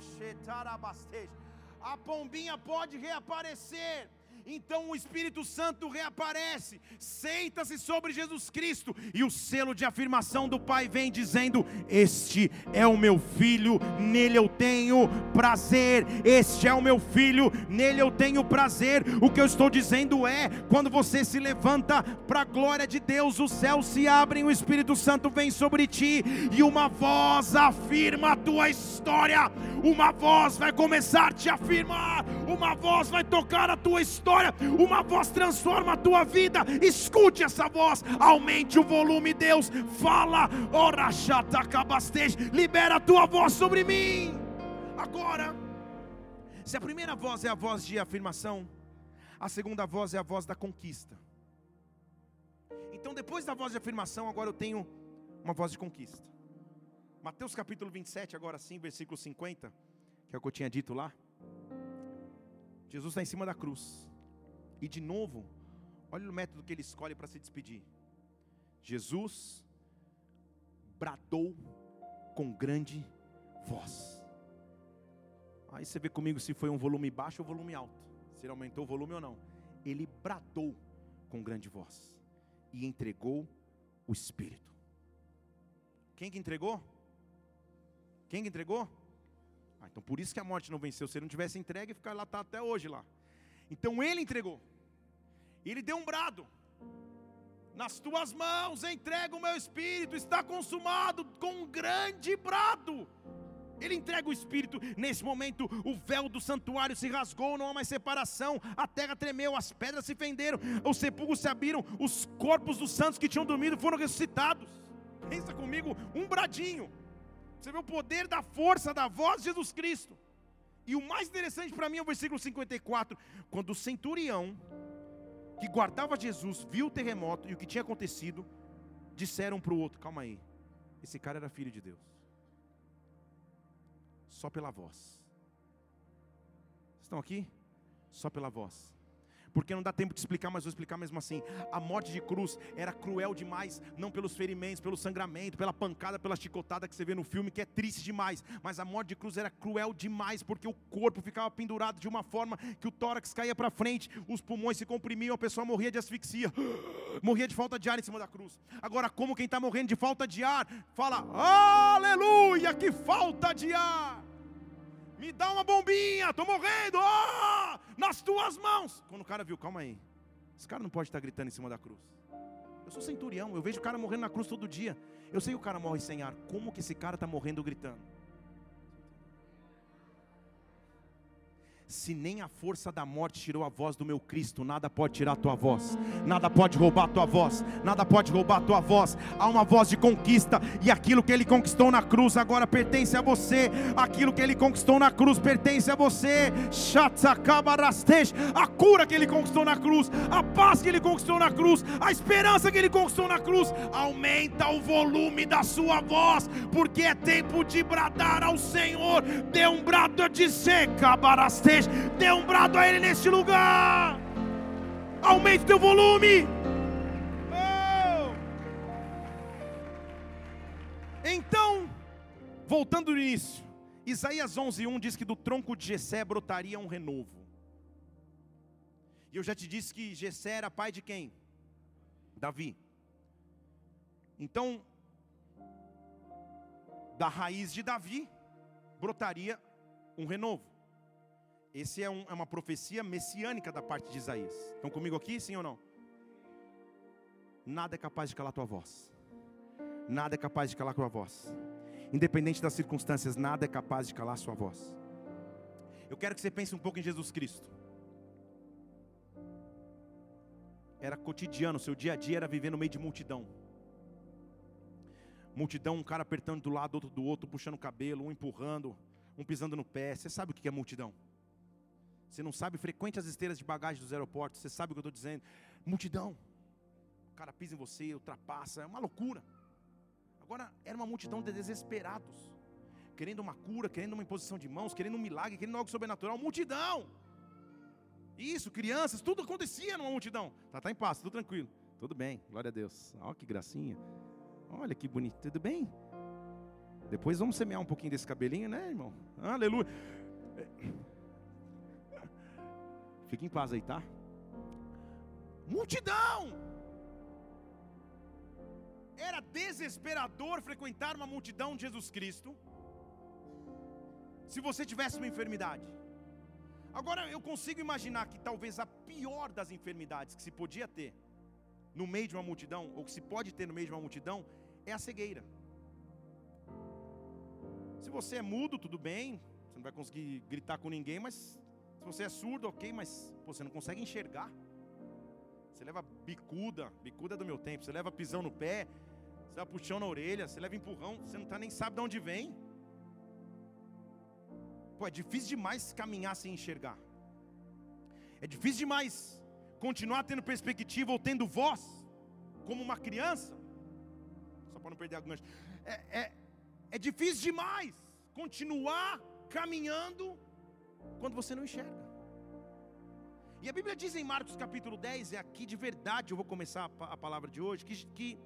a pombinha pode reaparecer então o Espírito Santo reaparece, senta-se sobre Jesus Cristo, e o selo de afirmação do Pai vem dizendo: Este é o meu filho, nele eu tenho prazer. Este é o meu filho, nele eu tenho prazer. O que eu estou dizendo é: quando você se levanta para a glória de Deus, os céus se abrem, o Espírito Santo vem sobre ti, e uma voz afirma a tua história. Uma voz vai começar a te afirmar, uma voz vai tocar a tua história história, uma voz transforma a tua vida. Escute essa voz, aumente o volume, Deus. Fala, libera a tua voz sobre mim. Agora, se a primeira voz é a voz de afirmação, a segunda voz é a voz da conquista. Então, depois da voz de afirmação, agora eu tenho uma voz de conquista. Mateus capítulo 27, agora sim, versículo 50, que é o que eu tinha dito lá. Jesus está em cima da cruz. E de novo, olha o método que ele escolhe para se despedir. Jesus bradou com grande voz. Aí você vê comigo se foi um volume baixo ou volume alto. Se ele aumentou o volume ou não. Ele bradou com grande voz e entregou o Espírito. Quem que entregou? Quem que entregou? Ah, então por isso que a morte não venceu. Se ele não tivesse entregue, ficar lá tá até hoje lá. Então ele entregou. Ele deu um brado. Nas tuas mãos entrega o meu espírito, está consumado com um grande brado. Ele entrega o espírito. Nesse momento, o véu do santuário se rasgou, não há mais separação. A terra tremeu, as pedras se fenderam, os sepulcros se abriram, os corpos dos santos que tinham dormido foram ressuscitados. Pensa comigo, um bradinho. Você vê o poder da força da voz de Jesus Cristo. E o mais interessante para mim é o versículo 54, quando o centurião que guardava Jesus viu o terremoto e o que tinha acontecido, disseram para o outro: calma aí, esse cara era filho de Deus, só pela voz. Estão aqui? Só pela voz porque não dá tempo de explicar, mas vou explicar mesmo assim. A morte de cruz era cruel demais, não pelos ferimentos, pelo sangramento, pela pancada, pela chicotada que você vê no filme, que é triste demais, mas a morte de cruz era cruel demais, porque o corpo ficava pendurado de uma forma que o tórax caía para frente, os pulmões se comprimiam, a pessoa morria de asfixia, *gasps* morria de falta de ar em cima da cruz. Agora, como quem está morrendo de falta de ar, fala: Aleluia, que falta de ar! Me dá uma bombinha, estou morrendo, oh, nas tuas mãos. Quando o cara viu, calma aí, esse cara não pode estar gritando em cima da cruz. Eu sou centurião, eu vejo o cara morrendo na cruz todo dia. Eu sei que o cara morre sem ar. Como que esse cara está morrendo gritando? Se nem a força da morte tirou a voz do meu Cristo, nada pode tirar a tua voz, nada pode roubar a tua voz, nada pode roubar a tua voz. Há uma voz de conquista, e aquilo que ele conquistou na cruz agora pertence a você. Aquilo que ele conquistou na cruz pertence a você. A cura que ele conquistou na cruz, a paz que ele conquistou na cruz, a esperança que ele conquistou na cruz. Aumenta o volume da sua voz, porque é tempo de bradar ao Senhor. Dê um brado de seca, baraste igreja. Dê um brado a Ele neste lugar. Aumente teu volume. Então, voltando no início, Isaías 11:1 diz que do tronco de Jessé brotaria um renovo. E eu já te disse que Jessé era pai de quem? Davi. Então, da raiz de Davi brotaria um renovo. Esse é, um, é, uma profecia messiânica da parte de Isaías. Estão comigo aqui, sim ou não? Nada é capaz de calar tua voz. Nada é capaz de calar tua voz. Independente das circunstâncias, nada é capaz de calar sua voz. Eu quero que você pense um pouco em Jesus Cristo. Era cotidiano, seu dia a dia era viver no meio de multidão. Multidão, um cara apertando do lado, outro do outro, puxando o cabelo, um empurrando, um pisando no pé. Você sabe o que é multidão? Você não sabe, frequente as esteiras de bagagem dos aeroportos, você sabe o que eu estou dizendo. Multidão. O cara pisa em você, ultrapassa, é uma loucura. Agora, era uma multidão de desesperados, querendo uma cura, querendo uma imposição de mãos, querendo um milagre, querendo algo sobrenatural. Multidão. Isso, crianças, tudo acontecia numa multidão. Tá, tá em paz, tudo tranquilo. Tudo bem, glória a Deus. Olha que gracinha. Olha que bonito, tudo bem? Depois vamos semear um pouquinho desse cabelinho, né, irmão? Aleluia. Fique em paz aí, tá? Multidão! Era desesperador frequentar uma multidão de Jesus Cristo. Se você tivesse uma enfermidade. Agora eu consigo imaginar que talvez a pior das enfermidades que se podia ter no meio de uma multidão, ou que se pode ter no meio de uma multidão, é a cegueira. Se você é mudo, tudo bem, você não vai conseguir gritar com ninguém, mas se você é surdo, ok, mas pô, você não consegue enxergar. Você leva bicuda, bicuda é do meu tempo, você leva pisão no pé, você leva puxão na orelha, você leva empurrão, você não tá nem sabe de onde vem. Pô, é difícil demais caminhar sem enxergar. É difícil demais continuar tendo perspectiva ou tendo voz, como uma criança para não perder a gancho. É, é, é difícil demais continuar caminhando quando você não enxerga. E a Bíblia diz em Marcos capítulo 10, é aqui de verdade eu vou começar a, palavra de hoje, que, que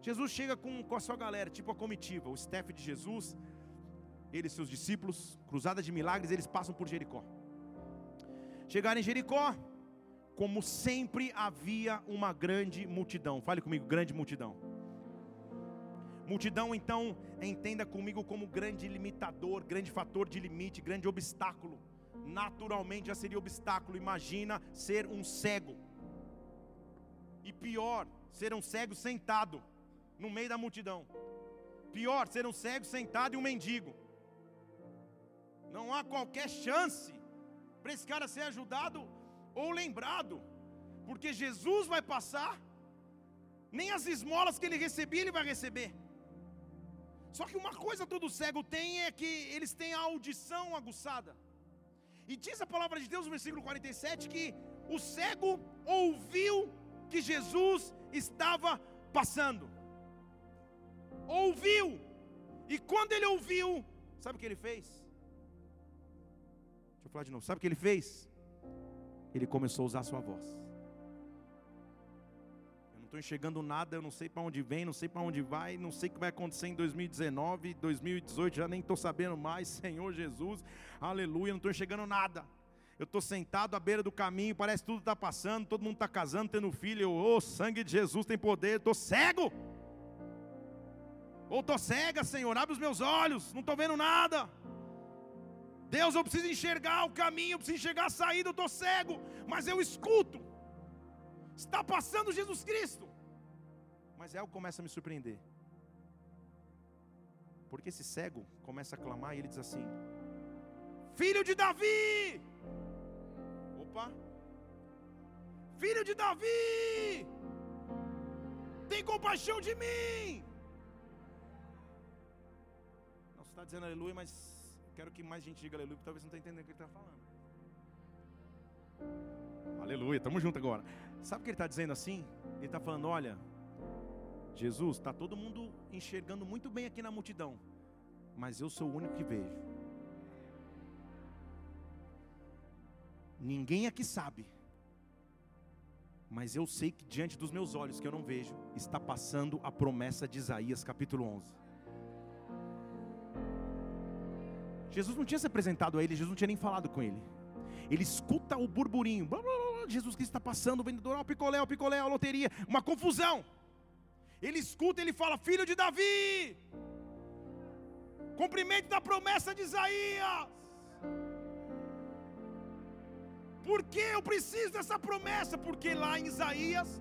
Jesus chega com, com a sua galera, tipo a comitiva, o staff de Jesus, ele e seus discípulos, cruzada de milagres, eles passam por Jericó. Chegaram em Jericó, como sempre havia uma grande multidão. Fale comigo, grande multidão. Multidão, então, entenda comigo como grande limitador, grande fator de limite, grande obstáculo. Naturalmente já seria obstáculo. Imagina ser um cego. E pior, ser um cego sentado no meio da multidão. Pior, ser um cego sentado e um mendigo. Não há qualquer chance para esse cara ser ajudado ou lembrado, porque Jesus vai passar, nem as esmolas que ele recebia ele vai receber. Só que uma coisa todo cego tem é que eles têm a audição aguçada. E diz a palavra de Deus no versículo 47 que o cego ouviu que Jesus estava passando. Ouviu. E quando ele ouviu, sabe o que ele fez? Deixa eu falar de novo. Sabe o que ele fez? Ele começou a usar a sua voz estou enxergando nada, eu não sei para onde vem, não sei para onde vai, não sei o que vai acontecer em 2019, 2018, já nem estou sabendo mais, *laughs* Senhor Jesus, aleluia, não estou enxergando nada. Eu estou sentado à beira do caminho, parece que tudo está passando, todo mundo está casando, tendo filho, eu, oh, sangue de Jesus tem poder, estou cego. Ou estou cega, Senhor, abre os meus olhos, não estou vendo nada. Deus, eu preciso enxergar o caminho, eu preciso enxergar a saída, eu estou cego, mas eu escuto. Está passando Jesus Cristo. Mas algo começa a me surpreender. Porque esse cego começa a clamar e ele diz assim: Filho de Davi! Opa! Filho de Davi! Tem compaixão de mim! Não, você está dizendo aleluia, mas quero que mais gente diga aleluia, porque talvez não está entendendo o que ele está falando. Aleluia, estamos juntos agora. Sabe o que ele está dizendo assim? Ele está falando: olha, Jesus, está todo mundo enxergando muito bem aqui na multidão, mas eu sou o único que vejo. Ninguém aqui sabe. Mas eu sei que diante dos meus olhos, que eu não vejo, está passando a promessa de Isaías capítulo 11. Jesus não tinha se apresentado a ele, Jesus não tinha nem falado com ele. Ele escuta o burburinho. Blá, blá, blá, Jesus Cristo está passando, o vendedor, o picolé, o picolé, a loteria, uma confusão. Ele escuta, ele fala: Filho de Davi, cumprimento da promessa de Isaías. Por que eu preciso dessa promessa? Porque lá em Isaías,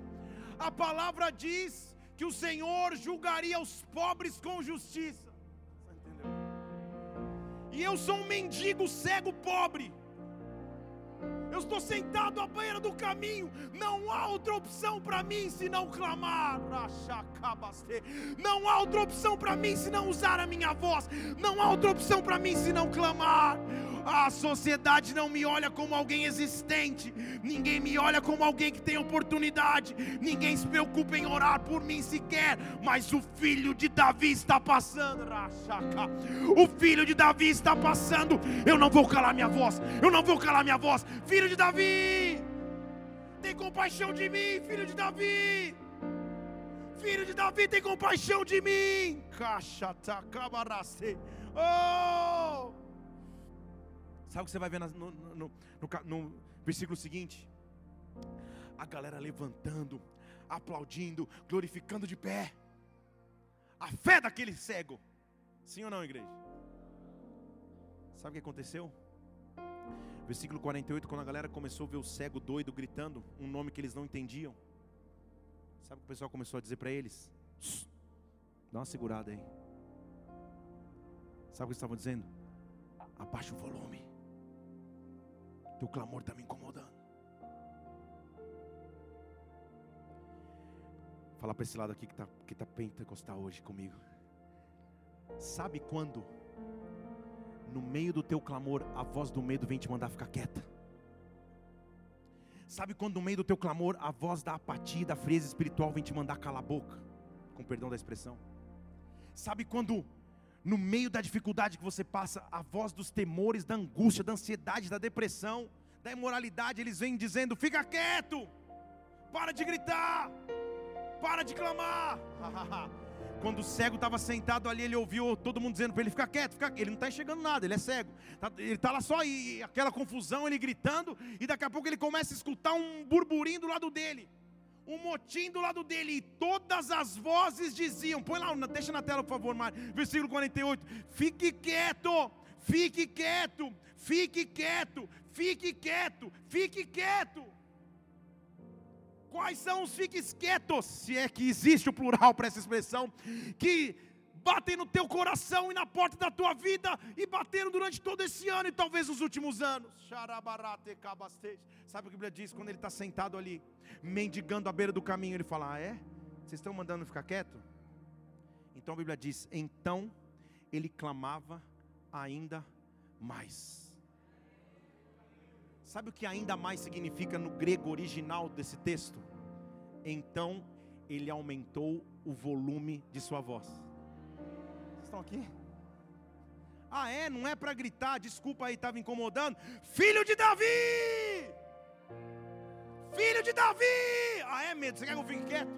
a palavra diz que o Senhor julgaria os pobres com justiça. E eu sou um mendigo cego pobre. Eu estou sentado à beira do caminho. Não há outra opção para mim senão clamar. Não há outra opção para mim senão usar a minha voz. Não há outra opção para mim senão clamar. A sociedade não me olha como alguém existente. Ninguém me olha como alguém que tem oportunidade. Ninguém se preocupa em orar por mim sequer. Mas o filho de Davi está passando. O filho de Davi está passando. Eu não vou calar minha voz. Eu não vou calar minha voz. Filho de Davi. Tem compaixão de mim, filho de Davi. Filho de Davi, tem compaixão de mim. Caixa, Oh! Sabe o que você vai ver no, no, no, no versículo seguinte? A galera levantando, aplaudindo, glorificando de pé. A fé daquele cego. Sim ou não, igreja? Sabe o que aconteceu? Versículo 48, quando a galera começou a ver o cego doido gritando um nome que eles não entendiam. Sabe o que o pessoal começou a dizer para eles? Dá uma segurada aí. Sabe o que eles estavam dizendo? Abaixa o volume. Teu clamor está me incomodando. Falar para esse lado aqui que está que tá pentecostal hoje comigo. Sabe quando, no meio do teu clamor, a voz do medo vem te mandar ficar quieta? Sabe quando, no meio do teu clamor, a voz da apatia, da frieza espiritual vem te mandar calar a boca? Com perdão da expressão. Sabe quando no meio da dificuldade que você passa, a voz dos temores, da angústia, da ansiedade, da depressão, da imoralidade, eles vêm dizendo: fica quieto, para de gritar, para de clamar. *laughs* Quando o cego estava sentado ali, ele ouviu todo mundo dizendo para ele: fica quieto, ele não está enxergando nada, ele é cego. Tá, ele está lá só e aquela confusão, ele gritando, e daqui a pouco ele começa a escutar um burburinho do lado dele um motim do lado dele, e todas as vozes diziam: põe lá, deixa na tela, por favor, Mário, versículo 48. Fique quieto, fique quieto, fique quieto, fique quieto, fique quieto. Quais são os fiques quietos, se é que existe o plural para essa expressão, que batem no teu coração e na porta da tua vida e bateram durante todo esse ano e talvez os últimos anos. Sabe o que a Bíblia diz quando ele está sentado ali, mendigando à beira do caminho? Ele fala: Ah, é? Vocês estão mandando ficar quieto? Então a Bíblia diz: Então ele clamava ainda mais. Sabe o que ainda mais significa no grego original desse texto? Então ele aumentou o volume de sua voz estão aqui? Ah, é? Não é para gritar, desculpa aí, estava incomodando. Filho de Davi! Filho de Davi! Ah, é medo? Você quer que eu fique quieto?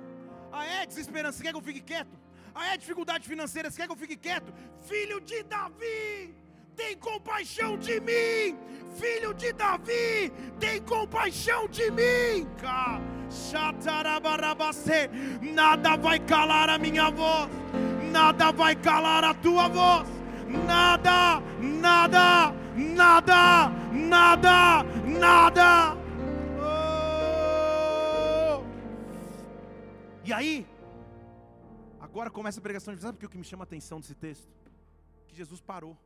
Ah, é desesperança? Você quer que eu fique quieto? Ah, é dificuldade financeira? Você quer que eu fique quieto? Filho de Davi! Tem compaixão de mim, filho de Davi, tem compaixão de mim. Nada vai calar a minha voz nada vai calar a tua voz. Nada, nada, nada, nada, nada. Oh! E aí, agora começa a pregação. Sabe o que me chama a atenção desse texto? Que Jesus parou.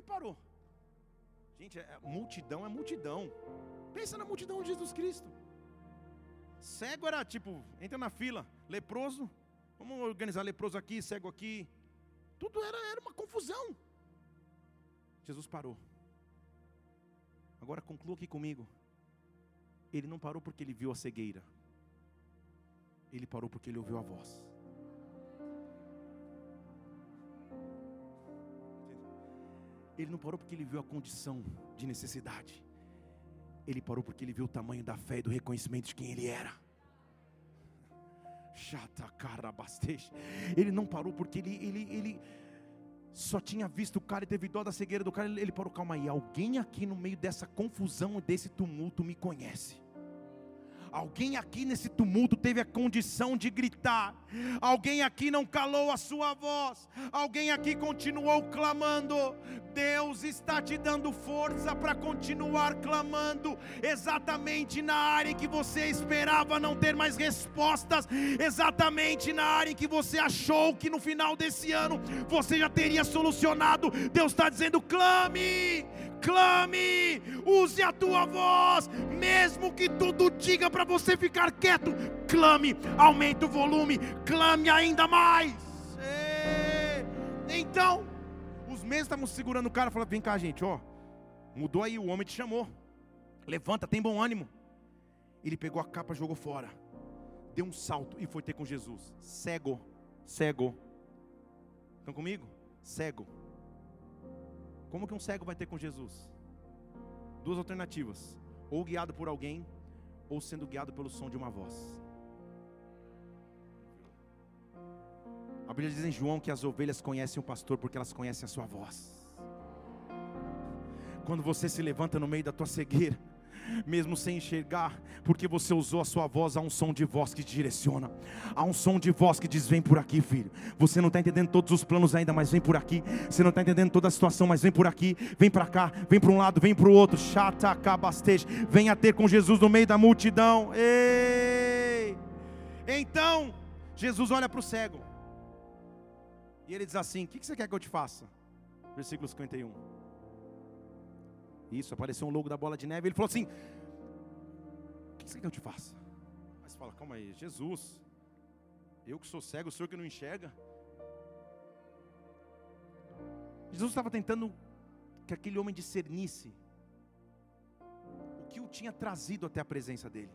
Ele parou? Gente, é, multidão é multidão. Pensa na multidão de Jesus Cristo. Cego era tipo, entra na fila, leproso, Vamos organizar leproso aqui, cego aqui. Tudo era, era uma confusão. Jesus parou. Agora conclua aqui comigo. Ele não parou porque ele viu a cegueira. Ele parou porque ele ouviu a voz. Ele não parou porque ele viu a condição de necessidade. Ele parou porque ele viu o tamanho da fé e do reconhecimento de quem ele era. Ele não parou porque ele, ele, ele só tinha visto o cara e teve dó da cegueira do cara. Ele parou, calma aí. Alguém aqui no meio dessa confusão, desse tumulto, me conhece. Alguém aqui nesse tumulto teve a condição de gritar. Alguém aqui não calou a sua voz. Alguém aqui continuou clamando. Deus está te dando força para continuar clamando, exatamente na área em que você esperava não ter mais respostas, exatamente na área em que você achou que no final desse ano você já teria solucionado. Deus está dizendo: clame, clame, use a tua voz, mesmo que tudo diga para você ficar quieto, clame, aumente o volume, clame ainda mais. Então, os mesmos estavam segurando o cara, falando: vem cá, gente, ó, mudou aí, o homem te chamou, levanta, tem bom ânimo. Ele pegou a capa, jogou fora, deu um salto e foi ter com Jesus, cego, cego. Estão comigo? Cego como que um cego vai ter com Jesus? Duas alternativas: ou guiado por alguém, ou sendo guiado pelo som de uma voz. A Bíblia diz em João que as ovelhas conhecem o pastor porque elas conhecem a sua voz. Quando você se levanta no meio da tua cegueira, mesmo sem enxergar, porque você usou a sua voz, há um som de voz que te direciona, há um som de voz que diz: Vem por aqui, filho. Você não está entendendo todos os planos ainda, mas vem por aqui. Você não está entendendo toda a situação, mas vem por aqui. Vem para cá, vem para um lado, vem para o outro. Chata, cabasteja. Venha ter com Jesus no meio da multidão. Ei! Então, Jesus olha para o cego e ele diz assim: O que você quer que eu te faça? Versículo 51. Isso, apareceu um logo da bola de neve. Ele falou assim: O que você quer que eu te faça? Mas fala, calma aí, Jesus, eu que sou cego, o senhor que não enxerga. Jesus estava tentando que aquele homem discernisse o que o tinha trazido até a presença dele.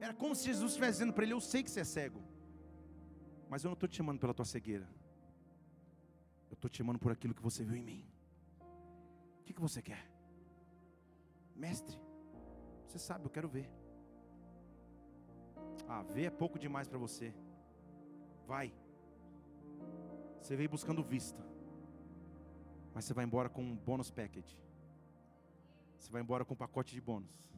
Era como se Jesus estivesse dizendo para ele: Eu sei que você é cego, mas eu não estou te chamando pela tua cegueira, eu estou te chamando por aquilo que você viu em mim que, que você quer? Mestre, você sabe, eu quero ver. Ah, ver é pouco demais para você. Vai. Você veio buscando vista. Mas você vai embora com um bônus package. Você vai embora com um pacote de bônus.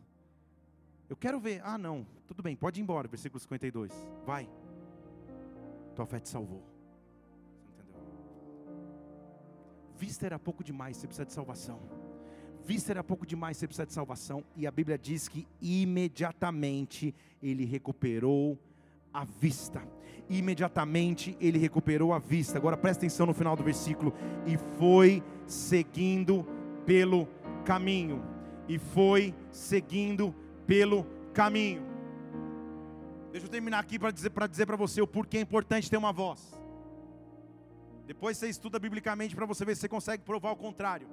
Eu quero ver. Ah, não. Tudo bem, pode ir embora. Versículo 52. Vai. Tua fé te salvou. Vista era pouco demais, você precisa de salvação. Vista era pouco demais, você precisa de salvação. E a Bíblia diz que imediatamente ele recuperou a vista. Imediatamente ele recuperou a vista. Agora presta atenção no final do versículo. E foi seguindo pelo caminho. E foi seguindo pelo caminho. Deixa eu terminar aqui para dizer para dizer para você o porquê é importante ter uma voz. Depois você estuda biblicamente para você ver se você consegue provar o contrário.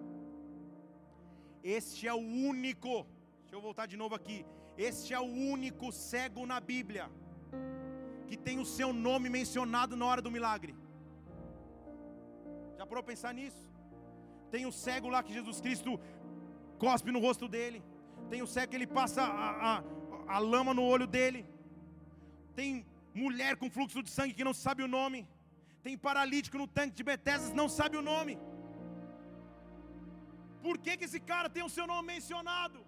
Este é o único, deixa eu voltar de novo aqui. Este é o único cego na Bíblia que tem o seu nome mencionado na hora do milagre. Já parou pensar nisso? Tem o cego lá que Jesus Cristo cospe no rosto dele. Tem o cego que ele passa a, a, a lama no olho dele. Tem mulher com fluxo de sangue que não sabe o nome. Tem paralítico no tanque de Betesdas, não sabe o nome. Por que, que esse cara tem o seu nome mencionado?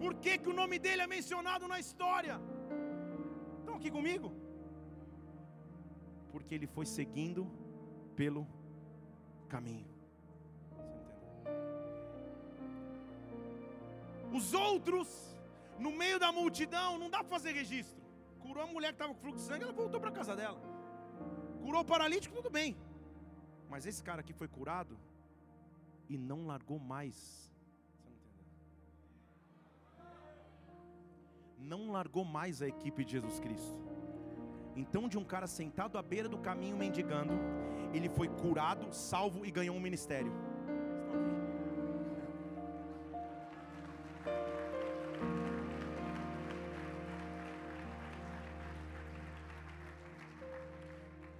Por que, que o nome dele é mencionado na história? Estão aqui comigo? Porque ele foi seguindo pelo caminho. Os outros, no meio da multidão, não dá para fazer registro. Curou a mulher que estava com fluxo de sangue, ela voltou para casa dela. Curou o paralítico, tudo bem. Mas esse cara aqui foi curado e não largou mais. Não largou mais a equipe de Jesus Cristo. Então, de um cara sentado à beira do caminho mendigando, ele foi curado, salvo e ganhou um ministério.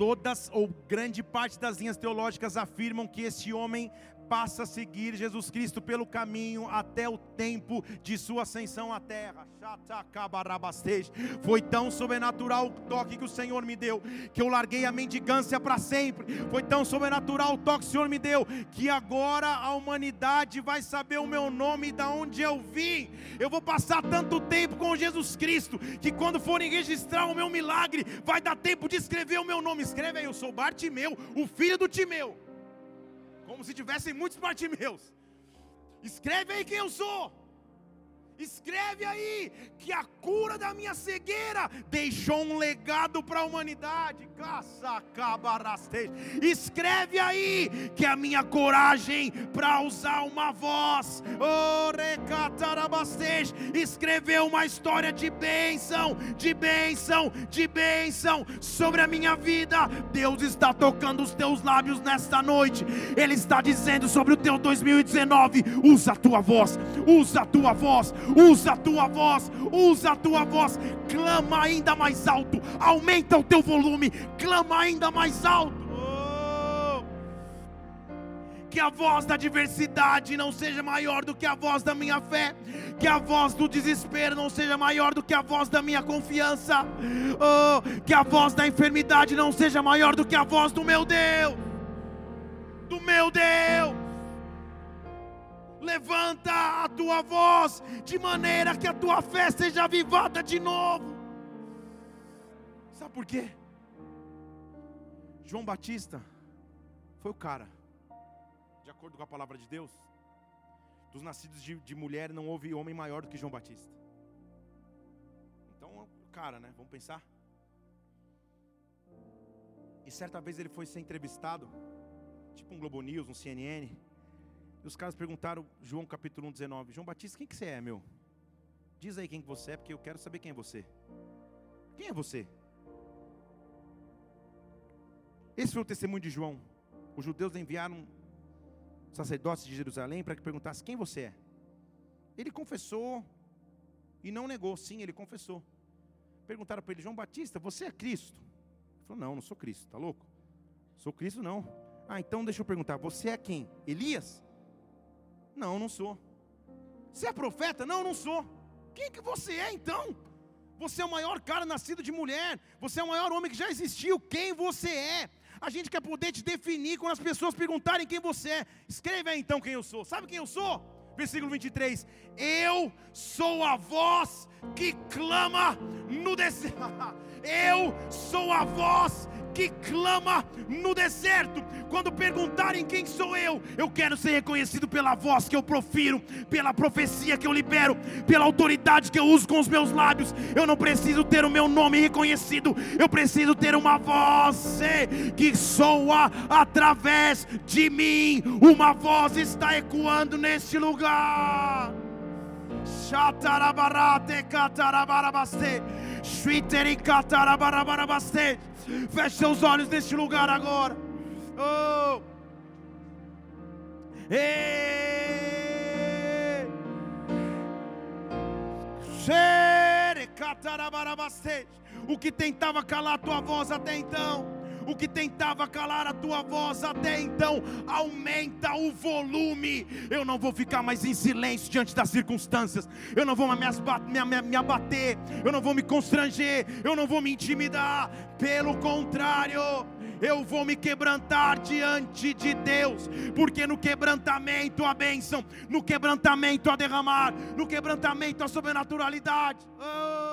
Todas ou grande parte das linhas teológicas afirmam que este homem passa a seguir Jesus Cristo pelo caminho até o tempo de sua ascensão à terra. Foi tão sobrenatural o toque que o Senhor me deu, que eu larguei a mendigância para sempre. Foi tão sobrenatural o toque que o Senhor me deu, que agora a humanidade vai saber o meu nome e da onde eu vim. Eu vou passar tanto tempo com Jesus Cristo, que quando forem registrar o meu milagre, vai dar tempo de escrever o meu nome. Escreve aí, eu sou Bartimeu, o filho do Timeu como se tivessem muitos Bartimeus. Escreve aí quem eu sou. Escreve aí que a cura da minha cegueira deixou um legado para a humanidade. Escreve aí que a minha coragem para usar uma voz, escreveu uma história de bênção, de bênção, de bênção sobre a minha vida. Deus está tocando os teus lábios nesta noite. Ele está dizendo sobre o teu 2019: usa a tua voz, usa a tua voz, usa a tua voz, usa a tua voz, clama ainda mais alto, aumenta o teu volume, clama ainda mais alto. Oh! Que a voz da diversidade não seja maior do que a voz da minha fé, que a voz do desespero não seja maior do que a voz da minha confiança, oh, que a voz da enfermidade não seja maior do que a voz do meu Deus, do meu Deus levanta a tua voz, de maneira que a tua fé seja avivada de novo. Sabe por quê? João Batista foi o cara, de acordo com a palavra de Deus, dos nascidos de, de mulher não houve homem maior do que João Batista. Então, o cara, né? Vamos pensar. E certa vez ele foi ser entrevistado, tipo um Globo News, um CNN. E os caras perguntaram, João capítulo 1, 19, João Batista, quem que você é, meu? Diz aí quem que você é, porque eu quero saber quem é você. Quem é você? Esse foi o testemunho de João. Os judeus enviaram sacerdotes de Jerusalém para que perguntasse quem você é. Ele confessou e não negou, sim, ele confessou. Perguntaram para ele, João Batista, você é Cristo? Ele falou, não, não sou Cristo, tá louco? Sou Cristo não. Ah, então deixa eu perguntar, você é quem? Elias? Não, não sou. Você é profeta? Não, não sou. Quem que você é então? Você é o maior cara nascido de mulher. Você é o maior homem que já existiu. Quem você é? A gente quer poder te definir quando as pessoas perguntarem quem você é. Escreve aí então quem eu sou. Sabe quem eu sou? Versículo 23. Eu sou a voz que clama no *laughs* deserto. Eu sou a voz que clama no deserto. Quando perguntarem quem sou eu, eu quero ser reconhecido pela voz que eu profiro, pela profecia que eu libero, pela autoridade que eu uso com os meus lábios. Eu não preciso ter o meu nome reconhecido, eu preciso ter uma voz que soa através de mim. Uma voz está ecoando neste lugar. Feche seus olhos neste lugar agora. Oh. Ei. O que tentava calar tua voz até então o que tentava calar a tua voz até então, aumenta o volume. Eu não vou ficar mais em silêncio diante das circunstâncias, eu não vou me, abater, eu não vou me constranger, eu não vou me intimidar, pelo contrário, eu vou me quebrantar diante de Deus, porque no quebrantamento a bênção, no quebrantamento a derramar, no quebrantamento a sobrenaturalidade. Oh.